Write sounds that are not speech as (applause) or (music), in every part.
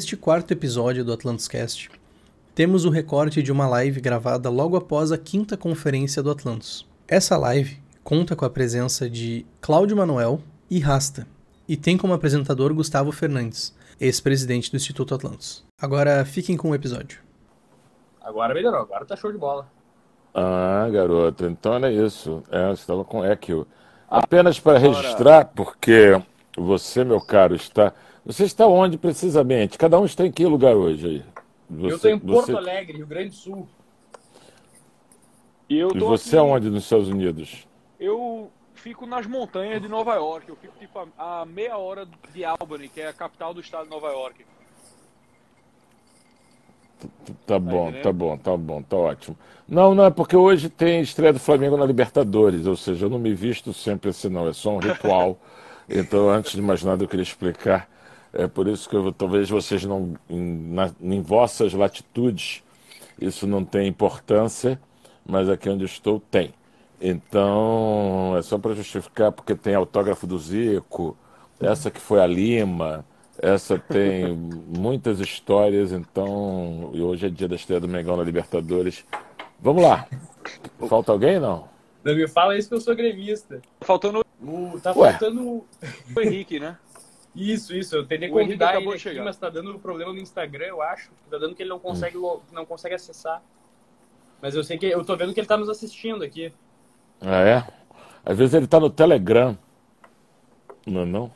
Neste quarto episódio do Atlantis Cast, temos o recorte de uma live gravada logo após a quinta conferência do Atlantis. Essa live conta com a presença de Cláudio Manuel e Rasta, e tem como apresentador Gustavo Fernandes, ex-presidente do Instituto Atlantis. Agora fiquem com o episódio. Agora melhorou, agora tá show de bola. Ah, garoto, então é isso. É, você estava com eco. Apenas para registrar, porque você, meu caro, está. Você está onde precisamente? Cada um está em que lugar hoje aí? eu Você, estou em Porto você... Alegre, Rio Grande do Sul. E eu E você aqui- aonde nos Estados Unidos? Eu fico nas montanhas de Nova York. Eu fico tipo a, a meia hora de Albany, que é a capital do estado de Nova York. Tá bom, entendendo? tá bom, tá bom, tá ótimo. Não, não, é porque hoje tem estreia do Flamengo na Libertadores, ou seja, eu não me visto sempre assim, não, é só um ritual. (laughs) Então, antes de mais nada, eu queria explicar. É por isso que eu, talvez vocês não, em, na- em vossas latitudes, isso não tem importância, mas aqui onde estou tem. Então, é só para justificar, porque tem autógrafo do Zico, essa que foi a Lima, essa tem (laughs) muitas histórias, então, e hoje é dia da estreia do Mengão na Libertadores. Vamos lá. Falta alguém, não? Não me fala isso que eu sou gremista. Faltando o. Tá Ué. faltando o o Henrique, né? Isso, isso. Eu tentei convidar ele de aqui, chegar. mas tá dando problema no Instagram, eu acho. Tá dando que ele não consegue, lo- não consegue acessar. Mas eu sei que eu tô vendo que ele tá nos assistindo aqui. Ah, é? Às vezes ele está no Telegram. Não, é não?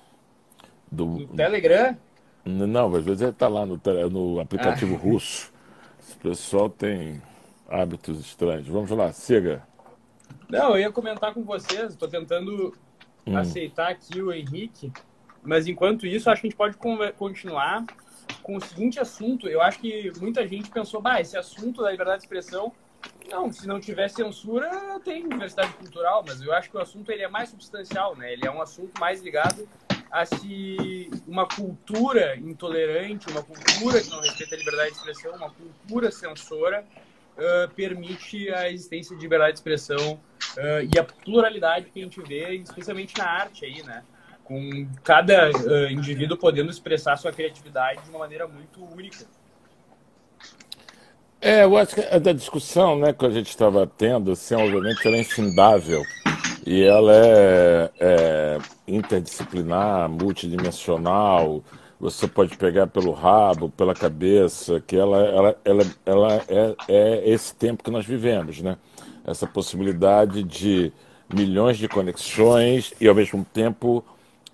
Do, No Telegram? não, às vezes ele está lá no, tele- no aplicativo russo. Esse pessoal tem hábitos estranhos. Vamos lá, siga. Não, eu ia comentar com vocês. Tô tentando Hum. aceitar aqui o Henrique. Mas enquanto isso, acho que a gente pode continuar com o seguinte assunto. Eu acho que muita gente pensou, bah, esse assunto da liberdade de expressão, não, se não tiver censura, tem diversidade cultural, mas eu acho que o assunto ele é mais substancial, né? Ele é um assunto mais ligado a se uma cultura intolerante, uma cultura que não respeita a liberdade de expressão, uma cultura censora, ah, permite a existência de liberdade de expressão ah, e a pluralidade que a gente vê, especialmente na arte aí, né? Com cada ah, indivíduo podendo expressar sua criatividade de uma maneira muito única. É, eu acho que a discussão né, que a gente estava tendo, assim, obviamente, ela é infindável. E ela é, é interdisciplinar, multidimensional. Você pode pegar pelo rabo, pela cabeça, que ela, ela, ela, ela é, é esse tempo que nós vivemos, né? Essa possibilidade de milhões de conexões e, ao mesmo tempo,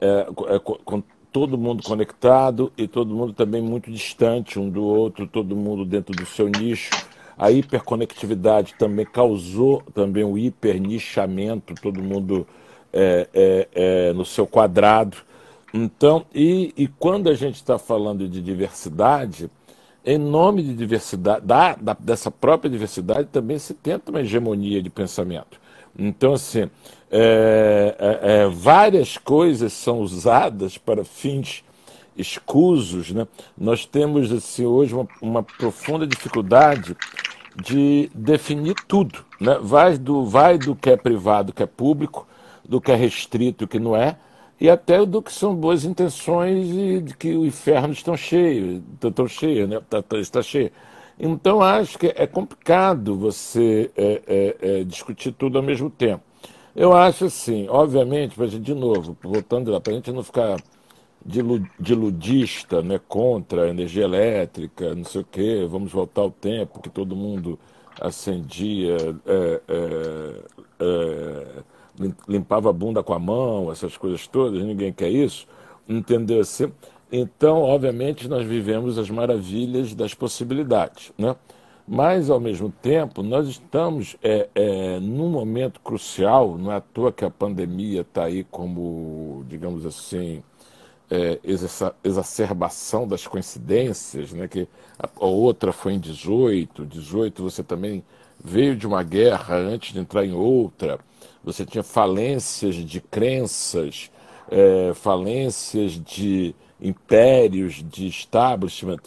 é, é, co- com todo mundo conectado e todo mundo também muito distante um do outro, todo mundo dentro do seu nicho. A hiperconectividade também causou também o hipernichamento, todo mundo é, é, é, no seu quadrado. Então, e, e quando a gente está falando de diversidade, em nome de diversidade, da, da- dessa própria diversidade, também se tenta uma hegemonia de pensamento. Então, assim, é, é, é, várias coisas são usadas para fins escusos, né? Nós temos, assim, hoje uma, uma profunda dificuldade de definir tudo, né? Vai do, vai do que é privado, que é público, do que é restrito, que não é, e até do que são boas intenções e de que o inferno estão cheio, estão cheio, né? Tá- tá- está cheio. Então acho que é complicado você é, é, é, discutir tudo ao mesmo tempo. Eu acho assim, obviamente, para gente de novo, voltando lá, para a gente não ficar dilu- diludista, né, contra a energia elétrica, não sei o quê, vamos voltar ao tempo que todo mundo acendia, é, é, é, lim- limpava a bunda com a mão, essas coisas todas, ninguém quer isso, entendeu assim? Então, obviamente, nós vivemos as maravilhas das possibilidades, né? Mas, ao mesmo tempo, nós estamos é, é, num momento crucial, não é à toa que a pandemia está aí como, digamos assim, é, exa- exacerbação das coincidências, né? que a, a outra foi em 18, 18 você também veio de uma guerra antes de entrar em outra, você tinha falências de crenças, é, falências de impérios, de establishment,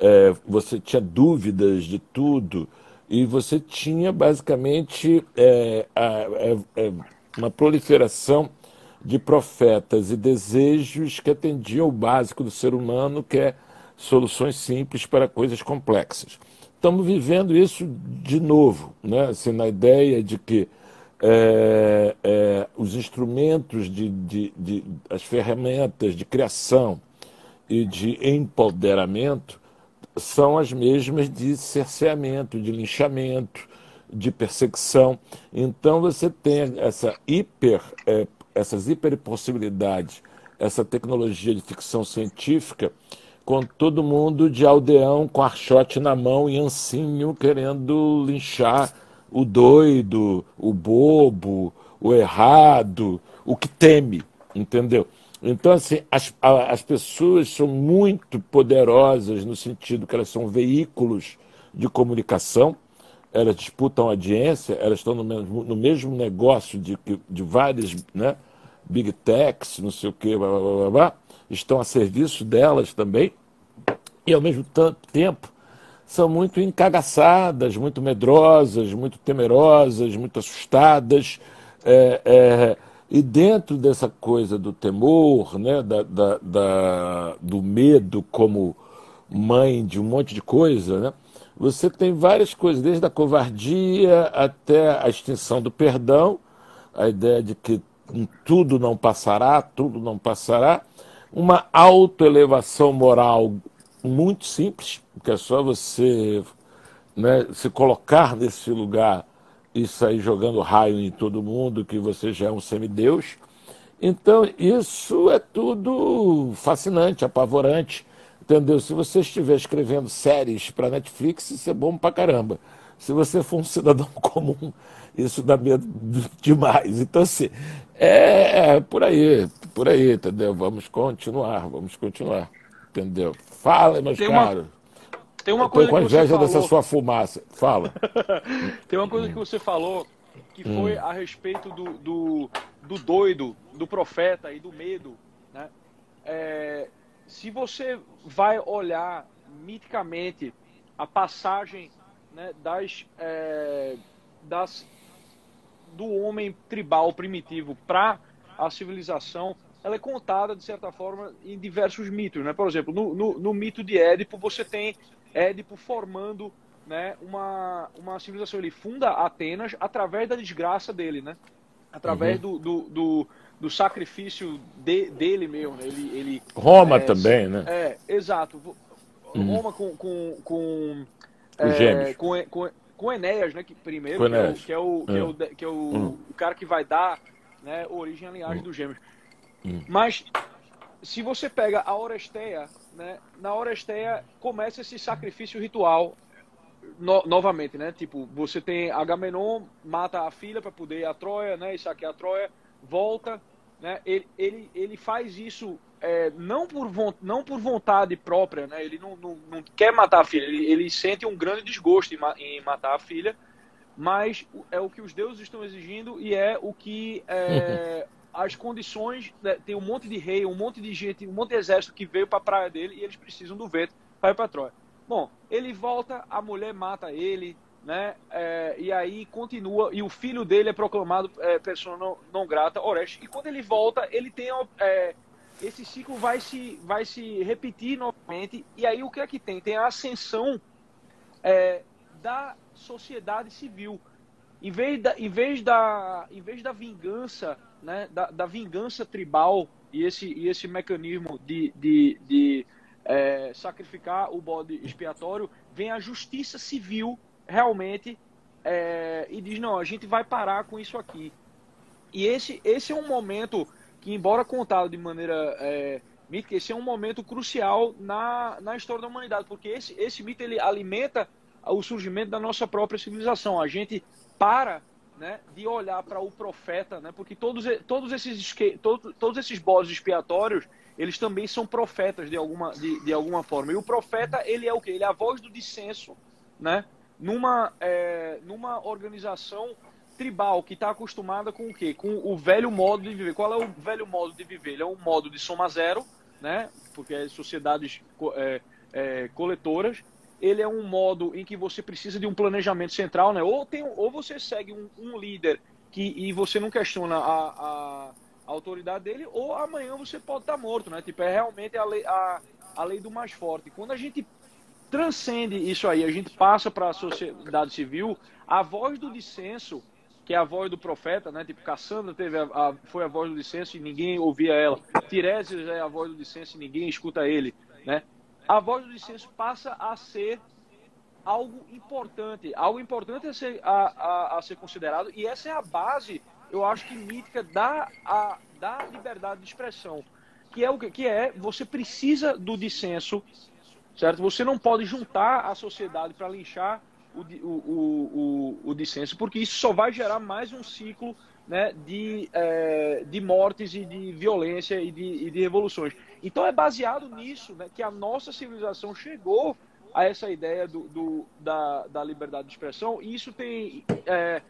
é, você tinha dúvidas de tudo e você tinha basicamente é, a- é, é, uma proliferação de profetas e desejos que atendiam o básico do ser humano, que é soluções simples para coisas complexas. Estamos vivendo isso de novo, né? assim, na ideia de que é, é, os instrumentos, de, de, de, as ferramentas de criação e de empoderamento são as mesmas de cerceamento, de linchamento, de perseguição. Então você tem essa hiper, é, essas hiperpossibilidades, essa tecnologia de ficção científica, com todo mundo de aldeão com archote na mão e ancinho querendo linchar o doido, o bobo, o errado, o que teme, entendeu? Então, assim, as, as pessoas são muito poderosas no sentido que elas são veículos de comunicação, elas disputam audiência, elas estão no mesmo, no mesmo negócio de, de várias né, big techs, não sei o quê, blá, blá, blá, blá, estão a serviço delas também, e ao mesmo tempo são muito encagaçadas, muito medrosas, muito temerosas, muito assustadas. É, é, e dentro dessa coisa do temor, né, da, da, da, do medo como mãe de um monte de coisa, né, você tem várias coisas, desde a covardia até a extinção do perdão, a ideia de que tudo não passará, tudo não passará, uma autoelevação moral muito simples, que é só você né, se colocar nesse lugar e sair jogando raio em todo mundo, que você já é um semideus. Então, isso é tudo fascinante, apavorante, entendeu? Se você estiver escrevendo séries para Netflix, isso é bom pra caramba. Se você for um cidadão (laughs) comum, isso dá medo demais. Então, assim, é, é por aí, por aí, entendeu? Vamos continuar, vamos continuar, entendeu? Fala, meus tem caros. Uma, tem uma coisa com a inveja dessa sua fumaça. Fala. (laughs) tem uma coisa que você falou que foi hum. a respeito do, do, do, doido, do profeta e do medo. Né? É, se você vai olhar miticamente a passagem né, das, é, das do homem tribal primitivo para a civilização, ela é contada, de certa forma, em diversos mitos. Né? Por exemplo, no, no, no mito de Édipo, você tem Édipo formando né, uma, uma civilização. Ele funda Atenas através da desgraça dele, né? através uhum. do, do, do, do, sacrifício de, dele mesmo. Né? Ele, ele, Roma é, também, né? É, exato. Uhum. Roma com. com, com Os é, gêmeos. Com, com, com Enéas, né? Que, primeiro, que é o, que é o, que é o, que é o, uhum. o cara que vai dar né, origem à linhagem uhum. dos gêmeos. Hum. Mas se você pega a Oresteia, né, na Oresteia começa esse sacrifício ritual no, novamente, né? Tipo, você tem Agamenon mata a filha para poder ir a Troia, né? E saquear a Troia, volta, né? Ele, ele, ele faz isso é, não, por, não por vontade própria, né? Ele não, não, não quer matar a filha, ele, ele sente um grande desgosto em, em, matar a filha, mas é o que os deuses estão exigindo e é o que é, (laughs) as condições, né, tem um monte de rei, um monte de gente, um monte de exército que veio para a praia dele e eles precisam do vento para ir para Troia. Bom, ele volta, a mulher mata ele, né? É, e aí continua, e o filho dele é proclamado é, pessoa não, não grata, Orestes. E quando ele volta, ele tem. É, esse ciclo vai se, vai se repetir novamente. E aí o que é que tem? Tem a ascensão é, da sociedade civil. Em vez da, em vez da, em vez da vingança né, da, da vingança tribal e esse, e esse mecanismo de, de, de é, sacrificar o bode expiatório, vem a justiça civil realmente é, e diz: não, a gente vai parar com isso aqui. E esse, esse é um momento que, embora contado de maneira é, mítica, esse é um momento crucial na, na história da humanidade, porque esse, esse mito ele alimenta o surgimento da nossa própria civilização. A gente para né, de olhar para o profeta, né, porque todos, todos, esses, todos, todos esses bodes expiatórios, eles também são profetas de alguma, de, de alguma forma. E o profeta, ele é o quê? Ele é a voz do dissenso, né, numa, é, numa organização tribal que está acostumada com o quê? Com o velho modo de viver. Qual é o velho modo de viver? Ele é um modo de soma zero, né, porque é sociedades é, é, coletoras, ele é um modo em que você precisa de um planejamento central, né? Ou, tem, ou você segue um, um líder que, e você não questiona a, a, a, autoridade dele, ou amanhã você pode estar morto, né? Tipo, é realmente a, a, a lei do mais forte. Quando a gente transcende isso aí, a gente passa para a sociedade civil, a voz do dissenso, que é a voz do profeta, né? Tipo, Cassandra teve a, a, foi a voz do dissenso e ninguém ouvia ela. Tiresias é a voz do dissenso e ninguém escuta ele, né? A voz do dissenso passa a ser algo importante, algo importante a ser, a, a, a ser considerado e essa é a base, eu acho que mítica da, a, da liberdade de expressão que é o que é você precisa do dissenso, certo? Você não pode juntar a sociedade para linchar o, o, o, o, dissenso, porque isso só vai gerar mais um ciclo né, de, é, de mortes e de violência e de, e de revoluções. Então é baseado nisso né, que a nossa civilização chegou a essa ideia do, do da, da liberdade de expressão. E isso tem. É,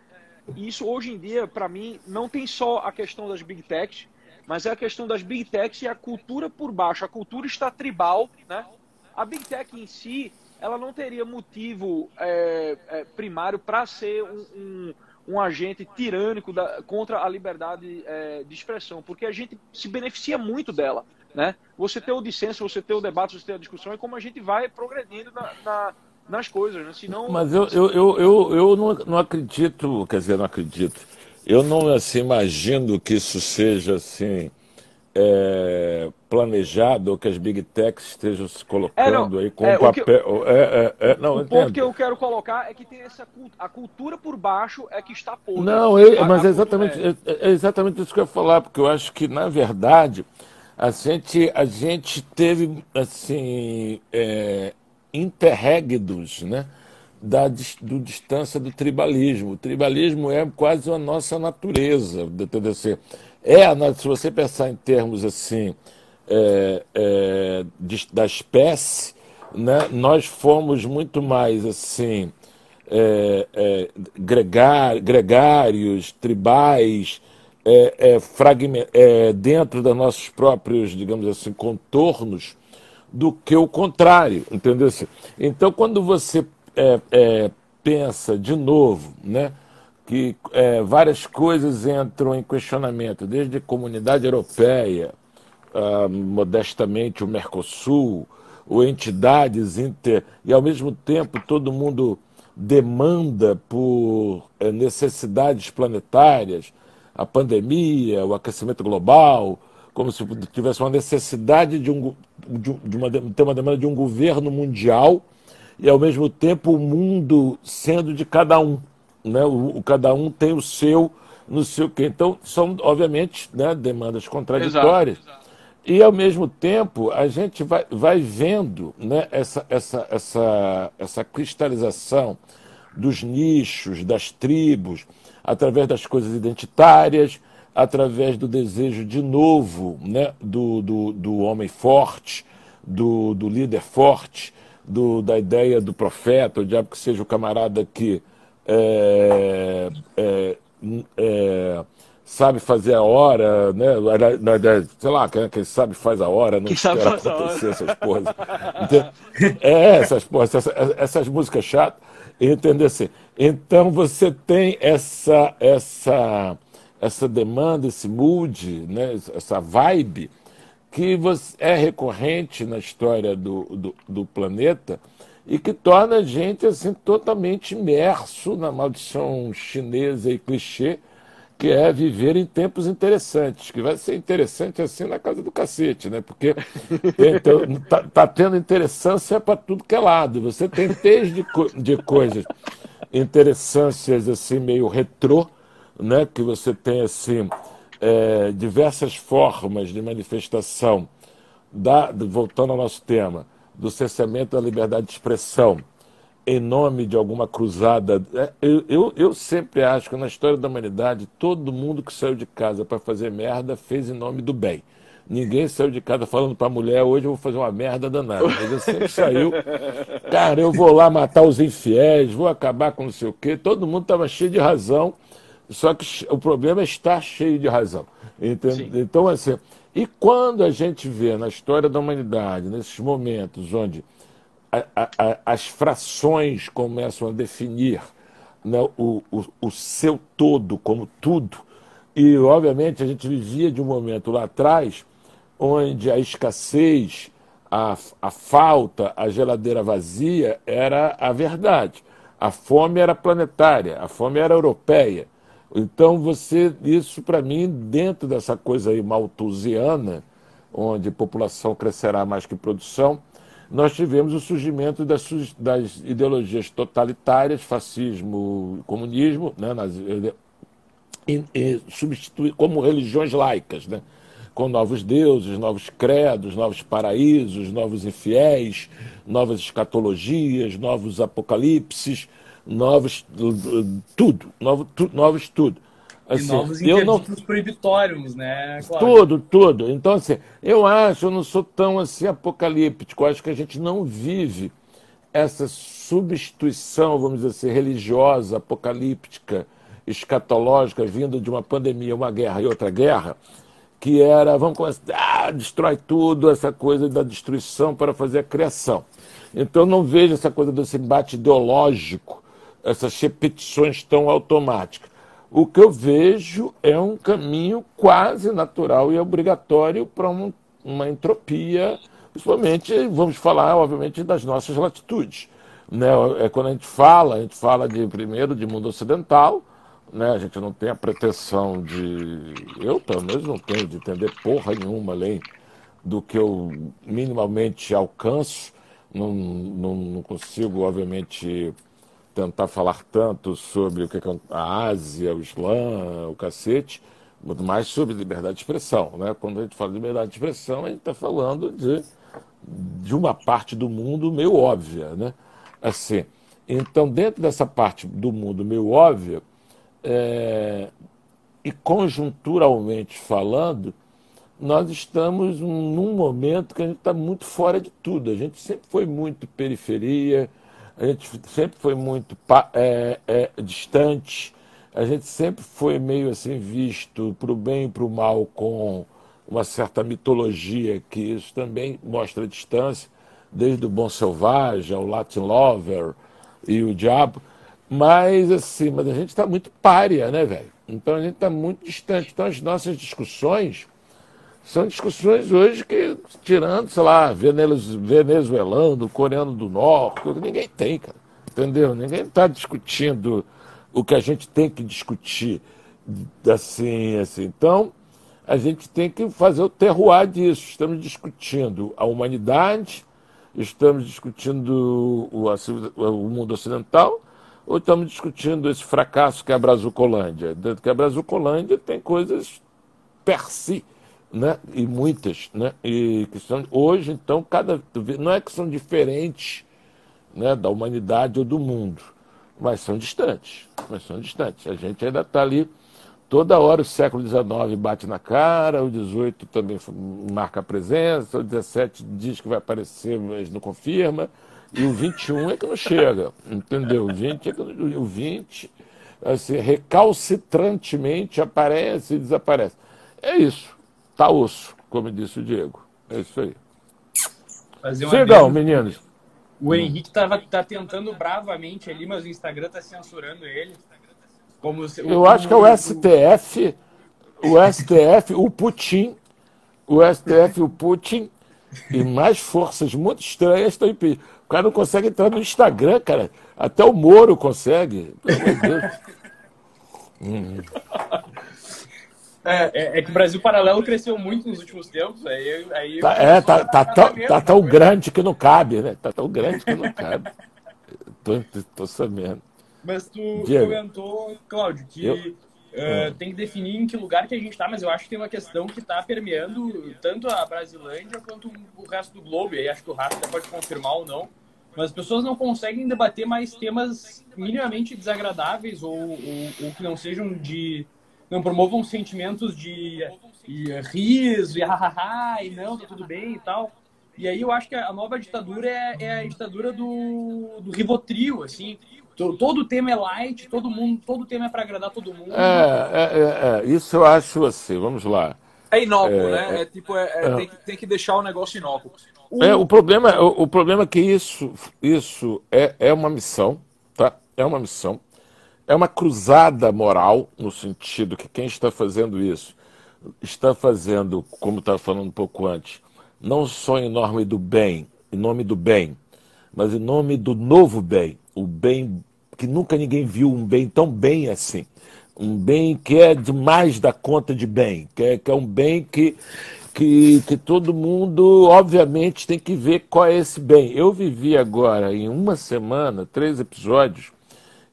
isso hoje em dia, para mim, não tem só a questão das big techs, mas é a questão das big techs e a cultura por baixo. A cultura está tribal, né? A big tech em si, ela não teria motivo é, é, primário para ser um, um, um, agente tirânico da, contra a liberdade é, de expressão, porque a gente se beneficia muito dela, né? Você ter o dissenso, você ter o debate, você ter a discussão, é como a gente vai progredindo na, na nas coisas, né? Senão... Mas eu, eu, eu, eu, eu não, não acredito, quer dizer, não acredito eu não assim, imagino que isso seja assim é, planejado ou que as big techs estejam se colocando é, aí com é, papel. Que, é, é, é, não, o ponto que eu quero colocar é que tem essa a cultura por baixo é que está podre. Não, eu, mas é exatamente, é. é exatamente isso que eu ia falar, porque eu acho que na verdade a gente, a gente teve assim interregnos, né? da do distância do tribalismo. O tribalismo é quase a nossa natureza do TDC. É se você pensar em termos assim é, é, da espécie, né, nós fomos muito mais assim é, é gregar, gregários, tribais, é, é, dentro dos nossos próprios, digamos assim, contornos, do que o contrário, entendeu? Então, quando você é, é, pensa de novo, né, que é, várias coisas entram em questionamento, desde a comunidade europeia, ah, modestamente o Mercosul, ou entidades inter. e ao mesmo tempo todo mundo demanda por é, necessidades planetárias, a pandemia, o aquecimento global, como se tivesse uma necessidade de, um, de, uma, ter uma demanda de um governo mundial e ao mesmo tempo o mundo sendo de cada um. Né? O, o cada um tem o seu, no seu quê. Então, são, obviamente, né, demandas contraditórias. Exato, exato. E, ao mesmo tempo, a gente vai, vai vendo né, essa, essa, essa, essa cristalização dos nichos, das tribos, através das coisas identitárias, através do desejo de novo né, do, do, do homem forte, do, do líder forte, do, da ideia do profeta, o diabo que seja o camarada que é, é, é, sabe fazer a hora, né? Sei lá, quem, sabe faz a hora, não espera acontecer essas porras. É, essas porras, essas, essas músicas chatas, entendeu assim? Então você tem essa, essa, essa demanda, esse mood, né? essa vibe que é recorrente na história do, do, do, planeta e que torna a gente assim, totalmente imerso na maldição chinesa e clichê, que é viver em tempos interessantes, que vai ser interessante assim na casa do cacete, né? Porque (laughs) então, tá, tendo interessância para tudo que é lado. Você tem desde de coisas interessâncias assim meio retrô, né? Que você tem assim é, diversas formas de manifestação, da, voltando ao nosso tema, do cessamento da liberdade de expressão em nome de alguma cruzada. É, eu, eu, eu, sempre acho que na história da humanidade, todo mundo que saiu de casa para fazer merda fez em nome do bem. Ninguém saiu de casa falando para a mulher, hoje eu vou fazer uma merda danada. Mas eu sempre saiu, cara, eu vou lá matar os infiéis, vou acabar com não sei o quê. Todo mundo estava cheio de razão só que o problema é estar cheio de razão. Então, assim, e quando a gente vê na história da humanidade, nesses momentos onde a, as frações começam a definir né, o, o, o seu todo como tudo, e obviamente a gente vivia de um momento lá atrás onde a escassez, a, a falta, a geladeira vazia era a verdade. A fome era planetária, a fome era europeia. Então você, isso para mim, dentro dessa coisa aí malthusiana, onde população crescerá mais que produção, nós tivemos o surgimento das, das ideologias totalitárias, fascismo, comunismo, né, nas, e, e substituir como religiões laicas, né? com novos deuses, novos credos, novos paraísos, novos infiéis, novas escatologias, novos apocalipses, novos tudo, novo, tu, novos tudo. Assim, e novos eu não... proibitórios, né? Cláudio? Tudo, tudo. Então, assim, eu acho, eu não sou tão assim apocalíptico, eu acho que a gente não vive essa substituição, vamos dizer assim, religiosa, apocalíptica, escatológica, vindo de uma pandemia, uma guerra e outra guerra, que era, vamos começar, ah, destrói tudo, essa coisa da destruição para fazer a criação. Então não vejo essa coisa desse embate ideológico, essas repetições tão automáticas. O que eu vejo é um caminho quase natural e obrigatório para um, uma entropia, principalmente, vamos falar, obviamente, das nossas latitudes. Né? É quando a gente fala, a gente fala de primeiro de mundo ocidental, né? A gente não tem a pretensão de. Eu, pelo menos, não tenho de entender porra nenhuma além do que eu minimamente alcanço. Não, não, não consigo, obviamente, tentar falar tanto sobre o que é a Ásia, o Islã, o cacete, muito mais sobre liberdade de expressão. Né? Quando a gente fala de liberdade de expressão, a gente está falando de, de uma parte do mundo meio óbvia. Né? Assim, então, dentro dessa parte do mundo meio óbvia, é, e conjunturalmente falando, nós estamos num momento que a gente está muito fora de tudo. A gente sempre foi muito periferia, a gente sempre foi muito é, é, distante, a gente sempre foi meio assim visto para o bem e para o mal com uma certa mitologia, que isso também mostra a distância, desde o Bom Selvagem ao Latin Lover e o Diabo. Mas, assim, mas a gente está muito párea, né, velho? Então a gente está muito distante. Então as nossas discussões são discussões hoje que, tirando, sei lá, venezuelano, coreano do norte, ninguém tem, cara. Entendeu? Ninguém está discutindo o que a gente tem que discutir assim, assim. Então, a gente tem que fazer o terroir disso. Estamos discutindo a humanidade, estamos discutindo o, o mundo ocidental, ou estamos discutindo esse fracasso que é a Brazucolândia? Que a Brazucolândia tem coisas per si, né? e muitas, né? e que são, hoje, então, cada, não é que são diferentes né, da humanidade ou do mundo, mas são distantes, mas são distantes. A gente ainda está ali, toda hora o século XIX bate na cara, o XVIII também marca a presença, o XVII diz que vai aparecer, mas não confirma, e o 21 é que não chega, entendeu? O 20 é que não, o 20 assim, recalcitrantemente aparece e desaparece. É isso. Tá osso, como disse o Diego. É isso aí. Chegam, meninos. O Henrique tava, tá tentando bravamente ali, mas o Instagram tá censurando ele. Como Eu acho que é o STF, o STF, o Putin, o STF, o Putin e mais forças muito estranhas estão impedindo. O cara não consegue entrar no Instagram, cara. Até o Moro consegue. Pelo amor de Deus. hum. (laughs) É, é, é, que o Brasil Paralelo cresceu muito nos últimos tempos. Aí, aí tá, é, tá, tá, tão, tá tão grande que não cabe, né? Tá tão grande que não cabe. (laughs) tô, tô sabendo. Mas tu Diego. comentou, Cláudio, que eu... Uh, tem que definir em que lugar que a gente está, mas eu acho que tem uma questão que está permeando tanto a Brasilândia quanto o resto do globo. E aí acho que o Rafa pode confirmar ou não. Mas as pessoas não conseguem debater mais temas minimamente desagradáveis ou, ou, ou que não sejam de. Não promovam sentimentos de, de riso e hahaha e não, tá tudo bem e tal. E aí eu acho que a nova ditadura é, é a ditadura do, do Rivotril, assim todo tema é light, todo mundo, todo tema é para agradar todo mundo. É, é, é, é, isso eu acho assim, vamos lá. É inócuo, é, né? É, tipo, é, é, tem, que, tem que deixar o negócio inócuo. O... É, o problema, o, o, problema é que isso, isso é, é uma missão, tá? É uma missão. É uma cruzada moral, no sentido que quem está fazendo isso está fazendo, como estava falando um pouco antes, não só em nome do bem, em nome do bem, mas em nome do novo bem, o bem que nunca ninguém viu um bem tão bem assim. Um bem que é demais da conta de bem, que é, que é um bem que, que, que todo mundo, obviamente, tem que ver qual é esse bem. Eu vivi agora, em uma semana, três episódios,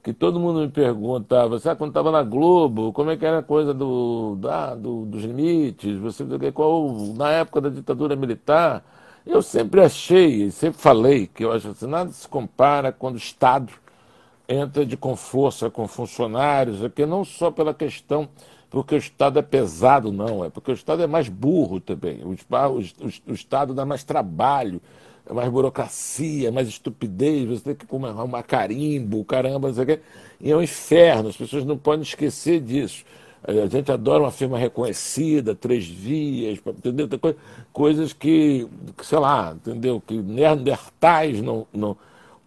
que todo mundo me perguntava, sabe, quando estava na Globo, como é que era a coisa do, da, do, dos limites, você qual, na época da ditadura militar, eu sempre achei, sempre falei, que eu acho que nada se compara quando o Estado entra de com força com funcionários, aqui não só pela questão porque o Estado é pesado, não, é porque o Estado é mais burro também. O, o, o Estado dá mais trabalho, é mais burocracia, é mais estupidez, você tem que arrumar carimbo, caramba, não sei o quê. E é um inferno, as pessoas não podem esquecer disso. A gente adora uma firma reconhecida, três vias, entendeu? Coisas que, sei lá, entendeu? Que neandertais não, não,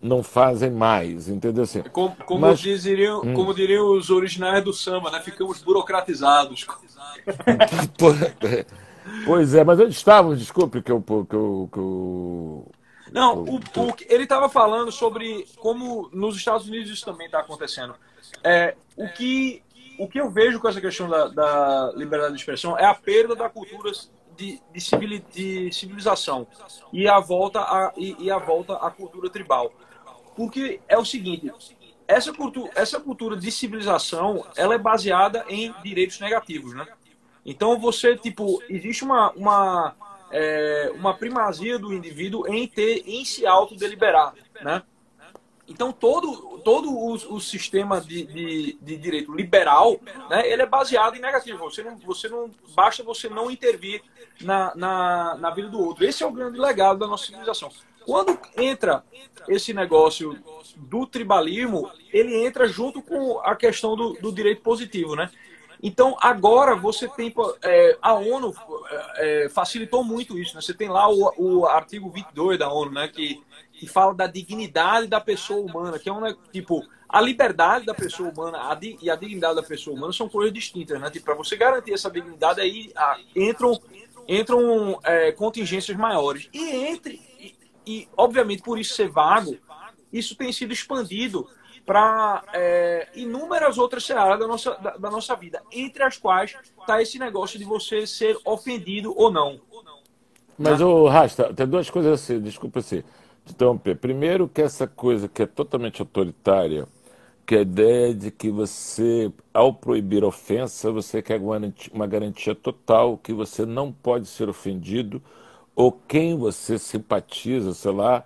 não fazem mais, entendeu? Assim, como, como, mas, dizeriam, hum. como diriam os originais do samba, né? Ficamos burocratizados. (laughs) pois é, mas onde estávamos? Desculpe que eu. Que eu, que eu não, o, o, ele estava falando sobre como nos Estados Unidos isso também está acontecendo. É, o, que, o que eu vejo com essa questão da, da liberdade de expressão é a perda da cultura de, de, civil, de civilização e a volta a, e, e a volta à cultura tribal. Porque é o seguinte, essa cultura, essa cultura de civilização, ela é baseada em direitos negativos, né? Então você, tipo, existe uma, uma, é, uma primazia do indivíduo em ter, em se autodeliberar, né? Então todo, todo o, o sistema de, de, de, direito liberal, né, ele é baseado em negativo. Você não, você não basta você não intervir na, na, na vida do outro. Esse é o grande legado da nossa civilização. Quando entra esse negócio do tribalismo, ele entra junto com a questão do, do direito positivo, né? Então, agora você tem. É, a ONU é, é, facilitou muito isso, né? Você tem lá o, o artigo 22 da ONU, né? Que, que fala da dignidade da pessoa humana, que é um. Né, tipo, a liberdade da pessoa humana a, e a dignidade da pessoa humana são coisas distintas, né? Tipo, para você garantir essa dignidade, aí a, entram, entram é, contingências maiores. E entre e, obviamente, por isso ser vago, isso tem sido expandido para é, inúmeras outras searas da nossa, da, da, nossa vida, entre as quais está esse negócio de você ser ofendido ou não. Mas, o? Rasta, tem duas coisas assim, desculpa assim, te interromper. Primeiro, que essa coisa que é totalmente autoritária, que é a ideia de que você, ao proibir ofensa, você quer uma garantia total que você não pode ser ofendido ou quem você simpatiza, sei lá,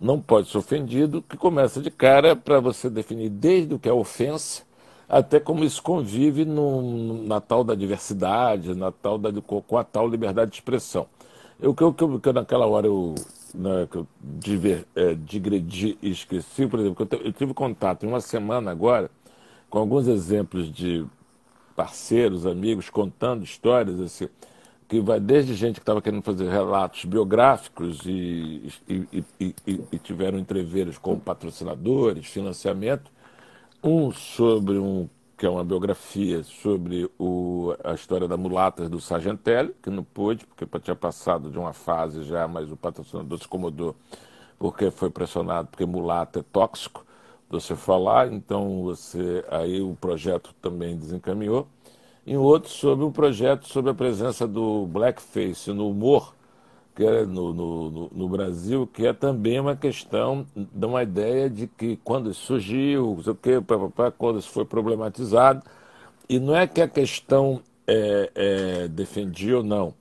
não pode ser ofendido, que começa de cara para você definir desde o que é ofensa até como isso convive no, na tal da diversidade, na tal da, com a tal liberdade de expressão. Eu que eu, eu, naquela hora eu, né, que eu diver, é, digredi e esqueci, por exemplo, eu, eu tive contato em uma semana agora com alguns exemplos de parceiros, amigos, contando histórias assim que vai desde gente que estava querendo fazer relatos biográficos e, e, e, e, tiveram entreveiros com patrocinadores, financiamento, um sobre um que é uma biografia sobre o, a história da mulatas do Sargentelli, que não pôde, porque tinha passado de uma fase já, mas o patrocinador se incomodou porque foi pressionado, porque mulata é tóxico, você falar, então você aí o projeto também desencaminhou e outro sobre um projeto sobre a presença do blackface no humor que é no, no, no, Brasil, que é também uma questão de uma ideia de que quando isso surgiu, sei o quê, quando isso foi problematizado, e não é que a questão é, é, defendia ou não,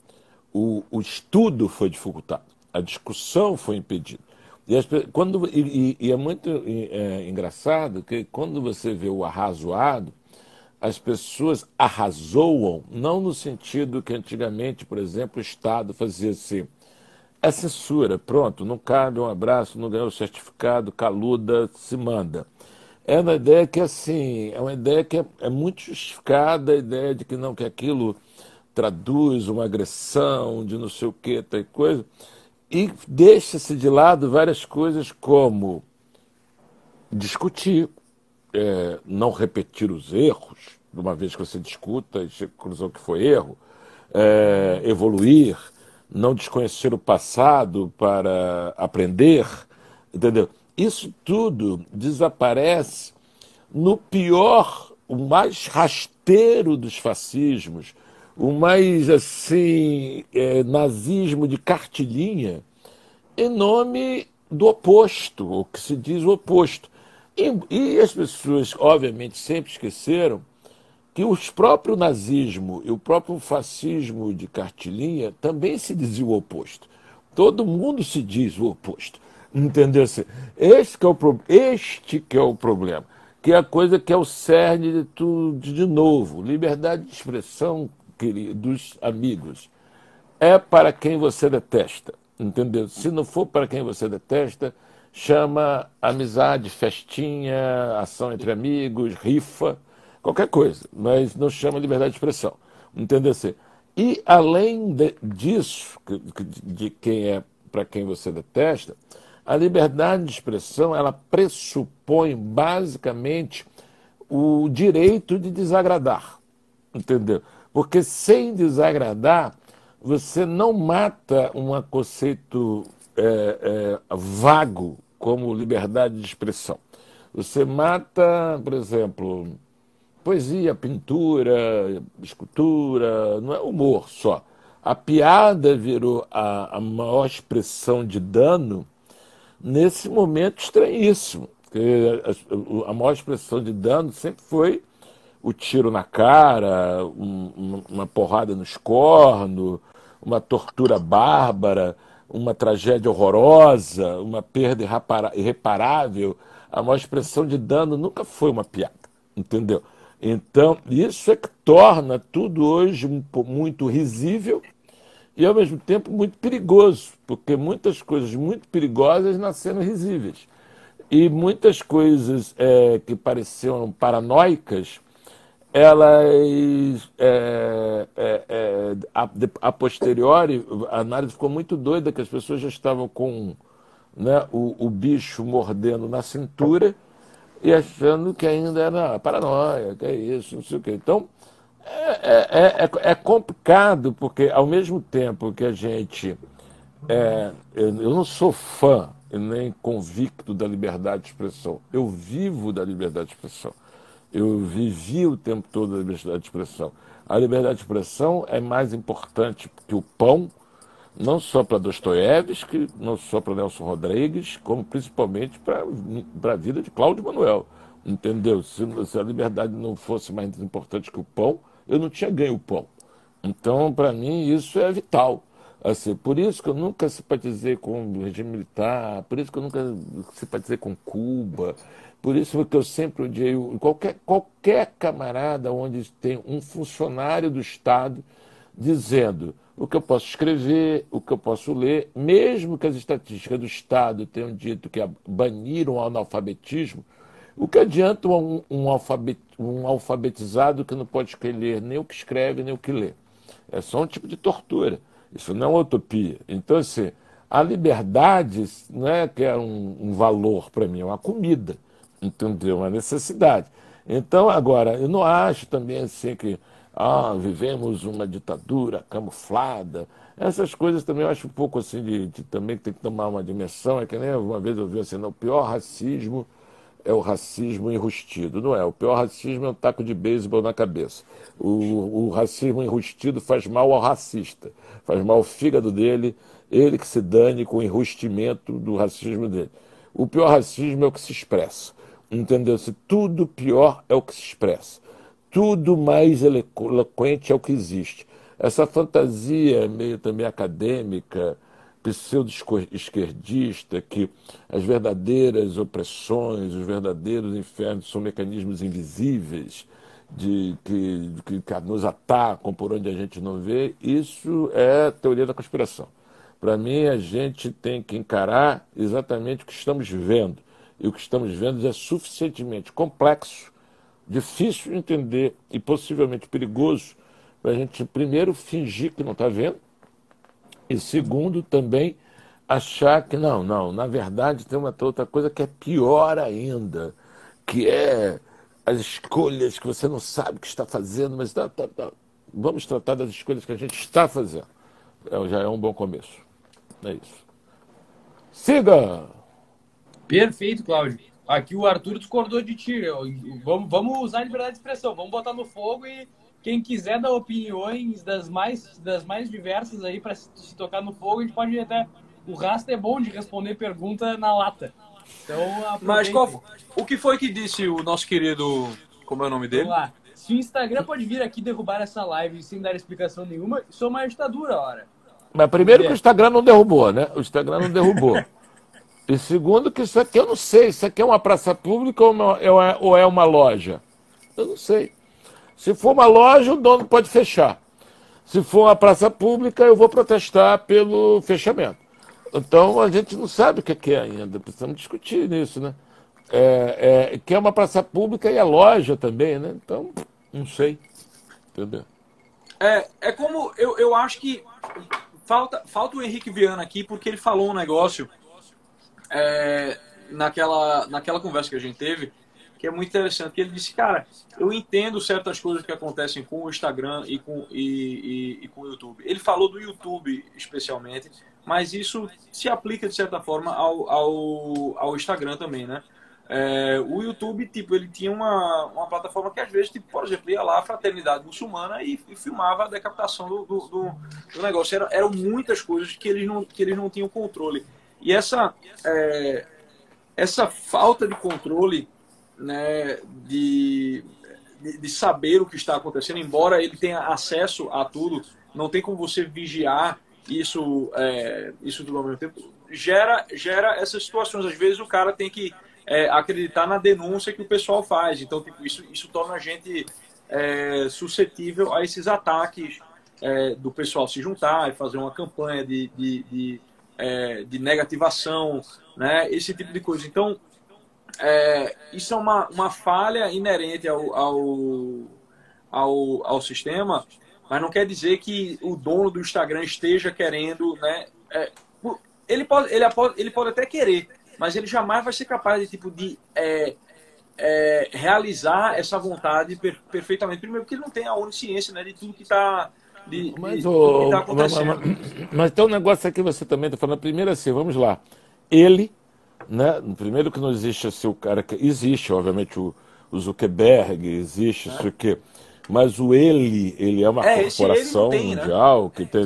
o, o estudo foi dificultado, a discussão foi impedida. E, as, quando, e, e é muito é, engraçado que quando você vê o arrazoado, as pessoas arrazoam, não no sentido que antigamente, por exemplo, o Estado fazia assim. É censura, pronto, não cabe um abraço, não ganhou o certificado, caluda, se manda. É uma ideia que, assim, é uma ideia que é, é muito justificada, a ideia de que não, que aquilo traduz uma agressão de não sei o que, tal coisa, e deixa-se de lado várias coisas como discutir, é, não repetir os erros, de uma vez que você discuta e conclusão que foi erro, é, evoluir, não desconhecer o passado para aprender, entendeu? Isso tudo desaparece no pior, o mais rasteiro dos fascismos, o mais assim é, nazismo de cartilhinha, em nome do oposto, o que se diz o oposto. E, e as pessoas, obviamente, sempre esqueceram que o próprio nazismo e o próprio fascismo de cartilhinha também se diziam o oposto. Todo mundo se diz o oposto. Entendeu? Este que é o, este que é o problema. Que é a coisa que é o cerne de tudo de novo. Liberdade de expressão, querido, dos amigos. É para quem você detesta. Entendeu? Se não for para quem você detesta, chama amizade, festinha, ação entre amigos, rifa qualquer coisa, mas não chama liberdade de expressão. Entendeu? E além de, disso, de quem é para quem você detesta, a liberdade de expressão ela pressupõe basicamente o direito de desagradar, entendeu? Porque sem desagradar você não mata um conceito é, é, vago como liberdade de expressão. Você mata, por exemplo, poesia, pintura, escultura, não é humor só. A piada virou a, a maior expressão de dano nesse momento estranhíssimo. A, a maior expressão de dano sempre foi o tiro na cara, um, uma porrada nos cornos, uma tortura bárbara, uma tragédia horrorosa, uma perda irreparável. A maior expressão de dano nunca foi uma piada, entendeu? Então, isso é que torna tudo hoje muito risível e, ao mesmo tempo, muito perigoso, porque muitas coisas muito perigosas nasceram risíveis. E muitas coisas é, que pareciam paranoicas, elas, é, é, é a, a, posteriori, a análise ficou muito doida, que as pessoas já estavam com né, o, o bicho mordendo na cintura e achando que ainda era paranoia, que é isso, não sei o quê. Então, é, é, é, é complicado, porque ao mesmo tempo que a gente. Eu, eu não sou fã nem convicto da liberdade de expressão. Eu vivo da liberdade de expressão. Eu vivi o tempo todo da liberdade de expressão. A liberdade de expressão é mais importante que o pão, não só para Dostoiévski, não só para Nelson Rodrigues, como principalmente para a vida de Cláudio Manuel. Entendeu? Se, se, a liberdade não fosse mais importante que o pão, eu não tinha ganho o pão. Então, para mim, isso é vital. Assim, por isso que eu nunca simpatizei com o regime militar, por isso que eu nunca simpatizei com Cuba, por isso que eu sempre odiei qualquer, qualquer camarada onde tem um funcionário do Estado dizendo o que eu posso escrever, o que eu posso ler, mesmo que as estatísticas do Estado tenham dito que baniram o analfabetismo, o que adianta um, um, alfabet, um alfabetizado que não pode ler nem o que escreve, nem o que lê? É só um tipo de tortura. Isso não é utopia. Então, assim, a liberdade não é que é um, um valor para mim, é uma comida, entendeu? Uma necessidade. Então, agora, eu não acho também assim que ah, vivemos uma ditadura camuflada. Essas coisas também eu acho um pouco assim de, de também tem que tomar uma dimensão. É que nem uma vez eu vi assim, não, o pior racismo é o racismo enrustido. Não é. O pior racismo é um taco de beisebol na cabeça. O, o, racismo enrustido faz mal ao racista, faz mal ao fígado dele, ele que se dane com o enrustimento do racismo dele. O pior racismo é o que se expressa. Entendeu-se? Tudo pior é o que se expressa tudo mais eloquente é o que existe. Essa fantasia meio também acadêmica, pseudo-esquerdista, que as verdadeiras opressões, os verdadeiros infernos são mecanismos invisíveis de que, que, que nos atacam por onde a gente não vê, isso é teoria da conspiração. Para mim, a gente tem que encarar exatamente o que estamos vendo. E o que estamos vendo é suficientemente complexo difícil de entender e possivelmente perigoso para a gente, primeiro, fingir que não está vendo, e segundo, também achar que não, não, na verdade tem uma outra coisa que é pior ainda, que é as escolhas que você não sabe que está fazendo, mas tá, tá, tá. vamos tratar das escolhas que a gente está fazendo. é, já é um bom começo. É isso. Siga! Perfeito, Cláudio. Aqui o Arthur discordou de ti. Vamos, vamos usar a liberdade de expressão, vamos botar no fogo e quem quiser dar opiniões das mais, das mais diversas aí para se, se, tocar no fogo, a gente pode até. O rastro é bom de responder pergunta na lata. Então, Mas qual, o que foi que disse o nosso querido. Como é o nome dele? Vamos lá. Se o Instagram pode vir aqui derrubar essa live sem dar explicação nenhuma, isso é uma ditadura, hora. Mas primeiro que o Instagram não derrubou, né? O Instagram não derrubou. (laughs) e segundo que isso aqui eu não sei, isso aqui é uma praça pública ou, uma, ou é uma loja? Eu não sei. Se for uma loja, o dono pode fechar. Se for uma praça pública, eu vou protestar pelo fechamento. Então a gente não sabe o que é ainda, precisamos discutir nisso, né? É, é, que é uma praça pública e a loja também, né? Então, não sei. Entendeu? É, é como eu, eu acho que falta, falta o Henrique Viana aqui, porque ele falou um negócio é, naquela, naquela conversa que a gente teve que é muito interessante, que ele disse, cara, eu entendo certas coisas que acontecem com o Instagram e com, e, e, e com o YouTube. Ele falou do YouTube especialmente, mas isso se aplica, de certa forma, ao, ao, ao Instagram também, né? É, o YouTube, tipo, ele tinha uma, uma plataforma que às vezes, tipo, por exemplo, ia lá a fraternidade muçulmana e, e filmava a decapitação do, do, do, do negócio. Era, eram muitas coisas que eles não, que eles não tinham controle. E essa, é, essa falta de controle né, de, de, de, saber o que está acontecendo, embora ele tenha acesso a tudo, não tem como você vigiar isso, é, isso tudo ao mesmo tempo, gera, gera essas situações. Às vezes o cara tem que é, acreditar na denúncia que o pessoal faz. Então, tipo, isso, isso torna a gente é, suscetível a esses ataques é, do pessoal se juntar e fazer uma campanha de, de, de, é, de negativação, né? esse tipo de coisa. Então, é, isso é uma, uma falha inerente ao, ao, ao, ao, sistema, mas não quer dizer que o dono do Instagram esteja querendo, né? É, ele, pode, ele, pode, ele pode até querer, mas ele jamais vai ser capaz de, tipo, de é, é, realizar essa vontade per, perfeitamente. Primeiro, porque ele não tem a onisciência né, de tudo que está de, mas, de, tá. Mas, mas, mas, tem um negócio aqui que você também está falando. Primeiro assim, vamos lá. Ele né? Primeiro que não existe assim o cara que existe, obviamente o, o Zuckerberg, existe é. isso aqui, mas o ele, ele é uma é, corporação tem, né? mundial né? que tem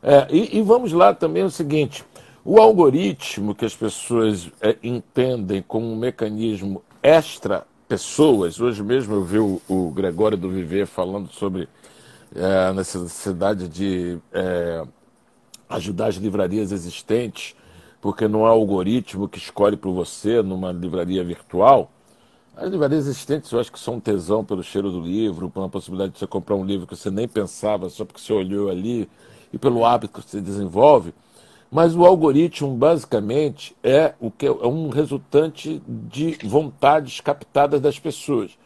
é, e, e, vamos lá também o seguinte, o algoritmo que as pessoas é, entendem como um mecanismo extra pessoas, hoje mesmo eu vi o, o Gregório do Viver falando sobre é, a necessidade de é, ajudar as livrarias existentes porque não há algoritmo que escolhe por você numa livraria virtual. As livrarias existentes eu acho que são um tesão pelo cheiro do livro, pela possibilidade de você comprar um livro que você nem pensava, só porque você olhou ali, e pelo hábito que você desenvolve. Mas o algoritmo, basicamente, é, o que é um resultante de vontades captadas das pessoas.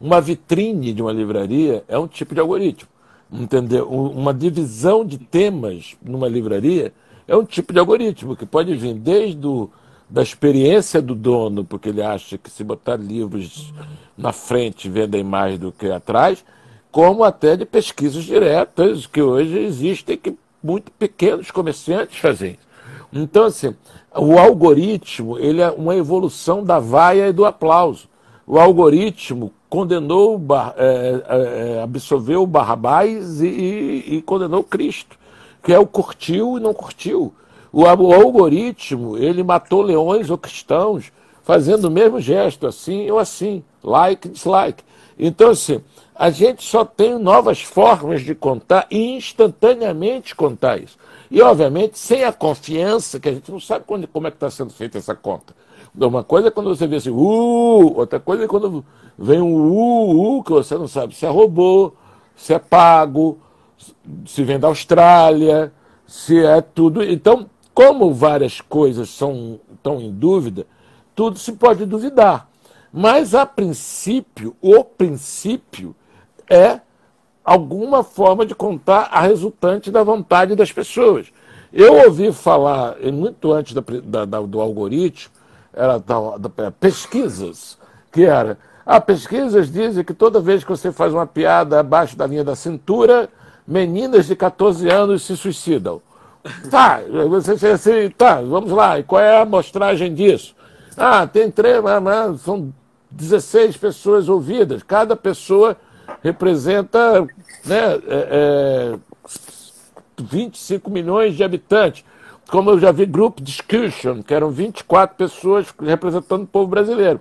Uma vitrine de uma livraria é um tipo de algoritmo. Entendeu? Uma divisão de temas numa livraria é um tipo de algoritmo que pode vir desde o, da experiência do dono, porque ele acha que se botar livros na frente vendem mais do que atrás, como até de pesquisas diretas que hoje existem que muito pequenos comerciantes fazem. Então, assim, o algoritmo ele é uma evolução da vaia e do aplauso. O algoritmo condenou, é, é, é, absolveu Barrabás e, e, e condenou Cristo que é o curtiu e não curtiu. O, o algoritmo, ele matou leões ou cristãos fazendo o mesmo gesto, assim ou assim, like, dislike. Então, assim, a gente só tem novas formas de contar e instantaneamente contar isso. E, obviamente, sem a confiança, que a gente não sabe como é que está sendo feita essa conta. Uma coisa é quando você vê assim, uh, outra coisa é quando vem um uh, uh, que você não sabe se é robô, se é pago, se vem da Austrália, se é tudo. Então, como várias coisas são, estão em dúvida, tudo se pode duvidar. Mas, a princípio, o princípio é alguma forma de contar a resultante da vontade das pessoas. Eu ouvi falar, muito antes da, da, do algoritmo, era da, da, pesquisas, que era. Ah, pesquisas dizem que toda vez que você faz uma piada abaixo da linha da cintura, meninas de 14 anos se suicidam. Tá, você assim, tá, vamos lá, e qual é a amostragem disso? Ah, tem três, são 16 pessoas ouvidas, cada pessoa representa né, é, é, 25 milhões de habitantes. Como eu já vi Group Discussion, que eram 24 pessoas representando o povo brasileiro.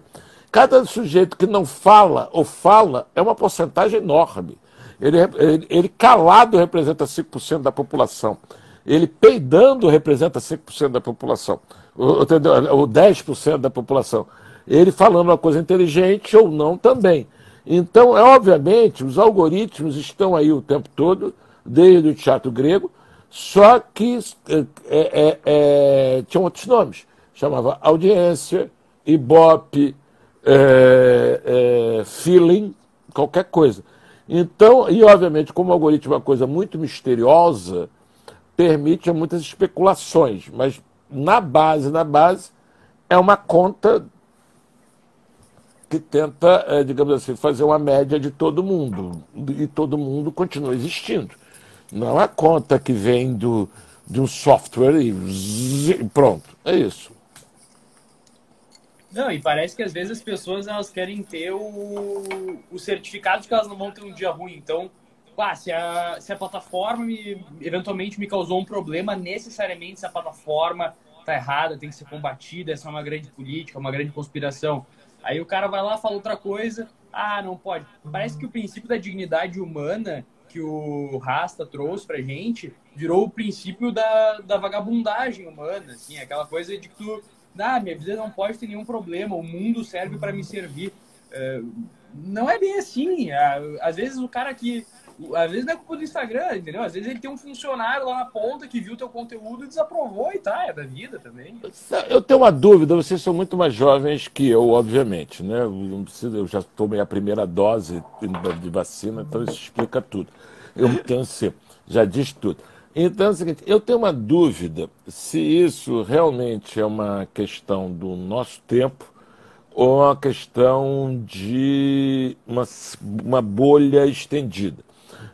Cada sujeito que não fala ou fala é uma porcentagem enorme. Ele, ele, ele calado representa 5% da população. Ele peidando representa 5% da população. Ou, ou 10% da população. Ele falando uma coisa inteligente ou não também. Então, é, obviamente, os algoritmos estão aí o tempo todo, desde o teatro grego, só que é, é, tinham outros nomes. Chamava audiência, ibope, é, é, feeling, qualquer coisa. Então, e obviamente, como o algoritmo é uma coisa muito misteriosa, permite muitas especulações, mas na base, na base, é uma conta que tenta, é, digamos assim, fazer uma média de todo mundo. E todo mundo continua existindo. Não uma conta que vem do, de um software e pronto. É isso. Não, e parece que às vezes as pessoas elas querem ter o, o certificado de que elas não vão ter um dia ruim. Então, ah, se, a, se a plataforma me, eventualmente me causou um problema, necessariamente se a plataforma está errada, tem que ser combatida, essa é uma grande política, uma grande conspiração. Aí o cara vai lá, fala outra coisa, ah, não pode. Parece que o princípio da dignidade humana que o Rasta trouxe pra gente virou o princípio da, da vagabundagem humana, assim, aquela coisa de que tu ah, minha vida não pode ter nenhum problema, o mundo serve para me servir. É, não é bem assim. Às vezes o cara que. Às vezes não é culpa do Instagram, entendeu? Às vezes ele tem um funcionário lá na ponta que viu teu conteúdo e desaprovou e tá, é da vida também. Eu tenho uma dúvida, vocês são muito mais jovens que eu, obviamente, né? Eu, já tomei a primeira dose de vacina, então isso explica tudo. Eu tenho já diz tudo. Então é o seguinte, eu tenho uma dúvida se isso realmente é uma questão do nosso tempo ou uma questão de uma, uma bolha estendida.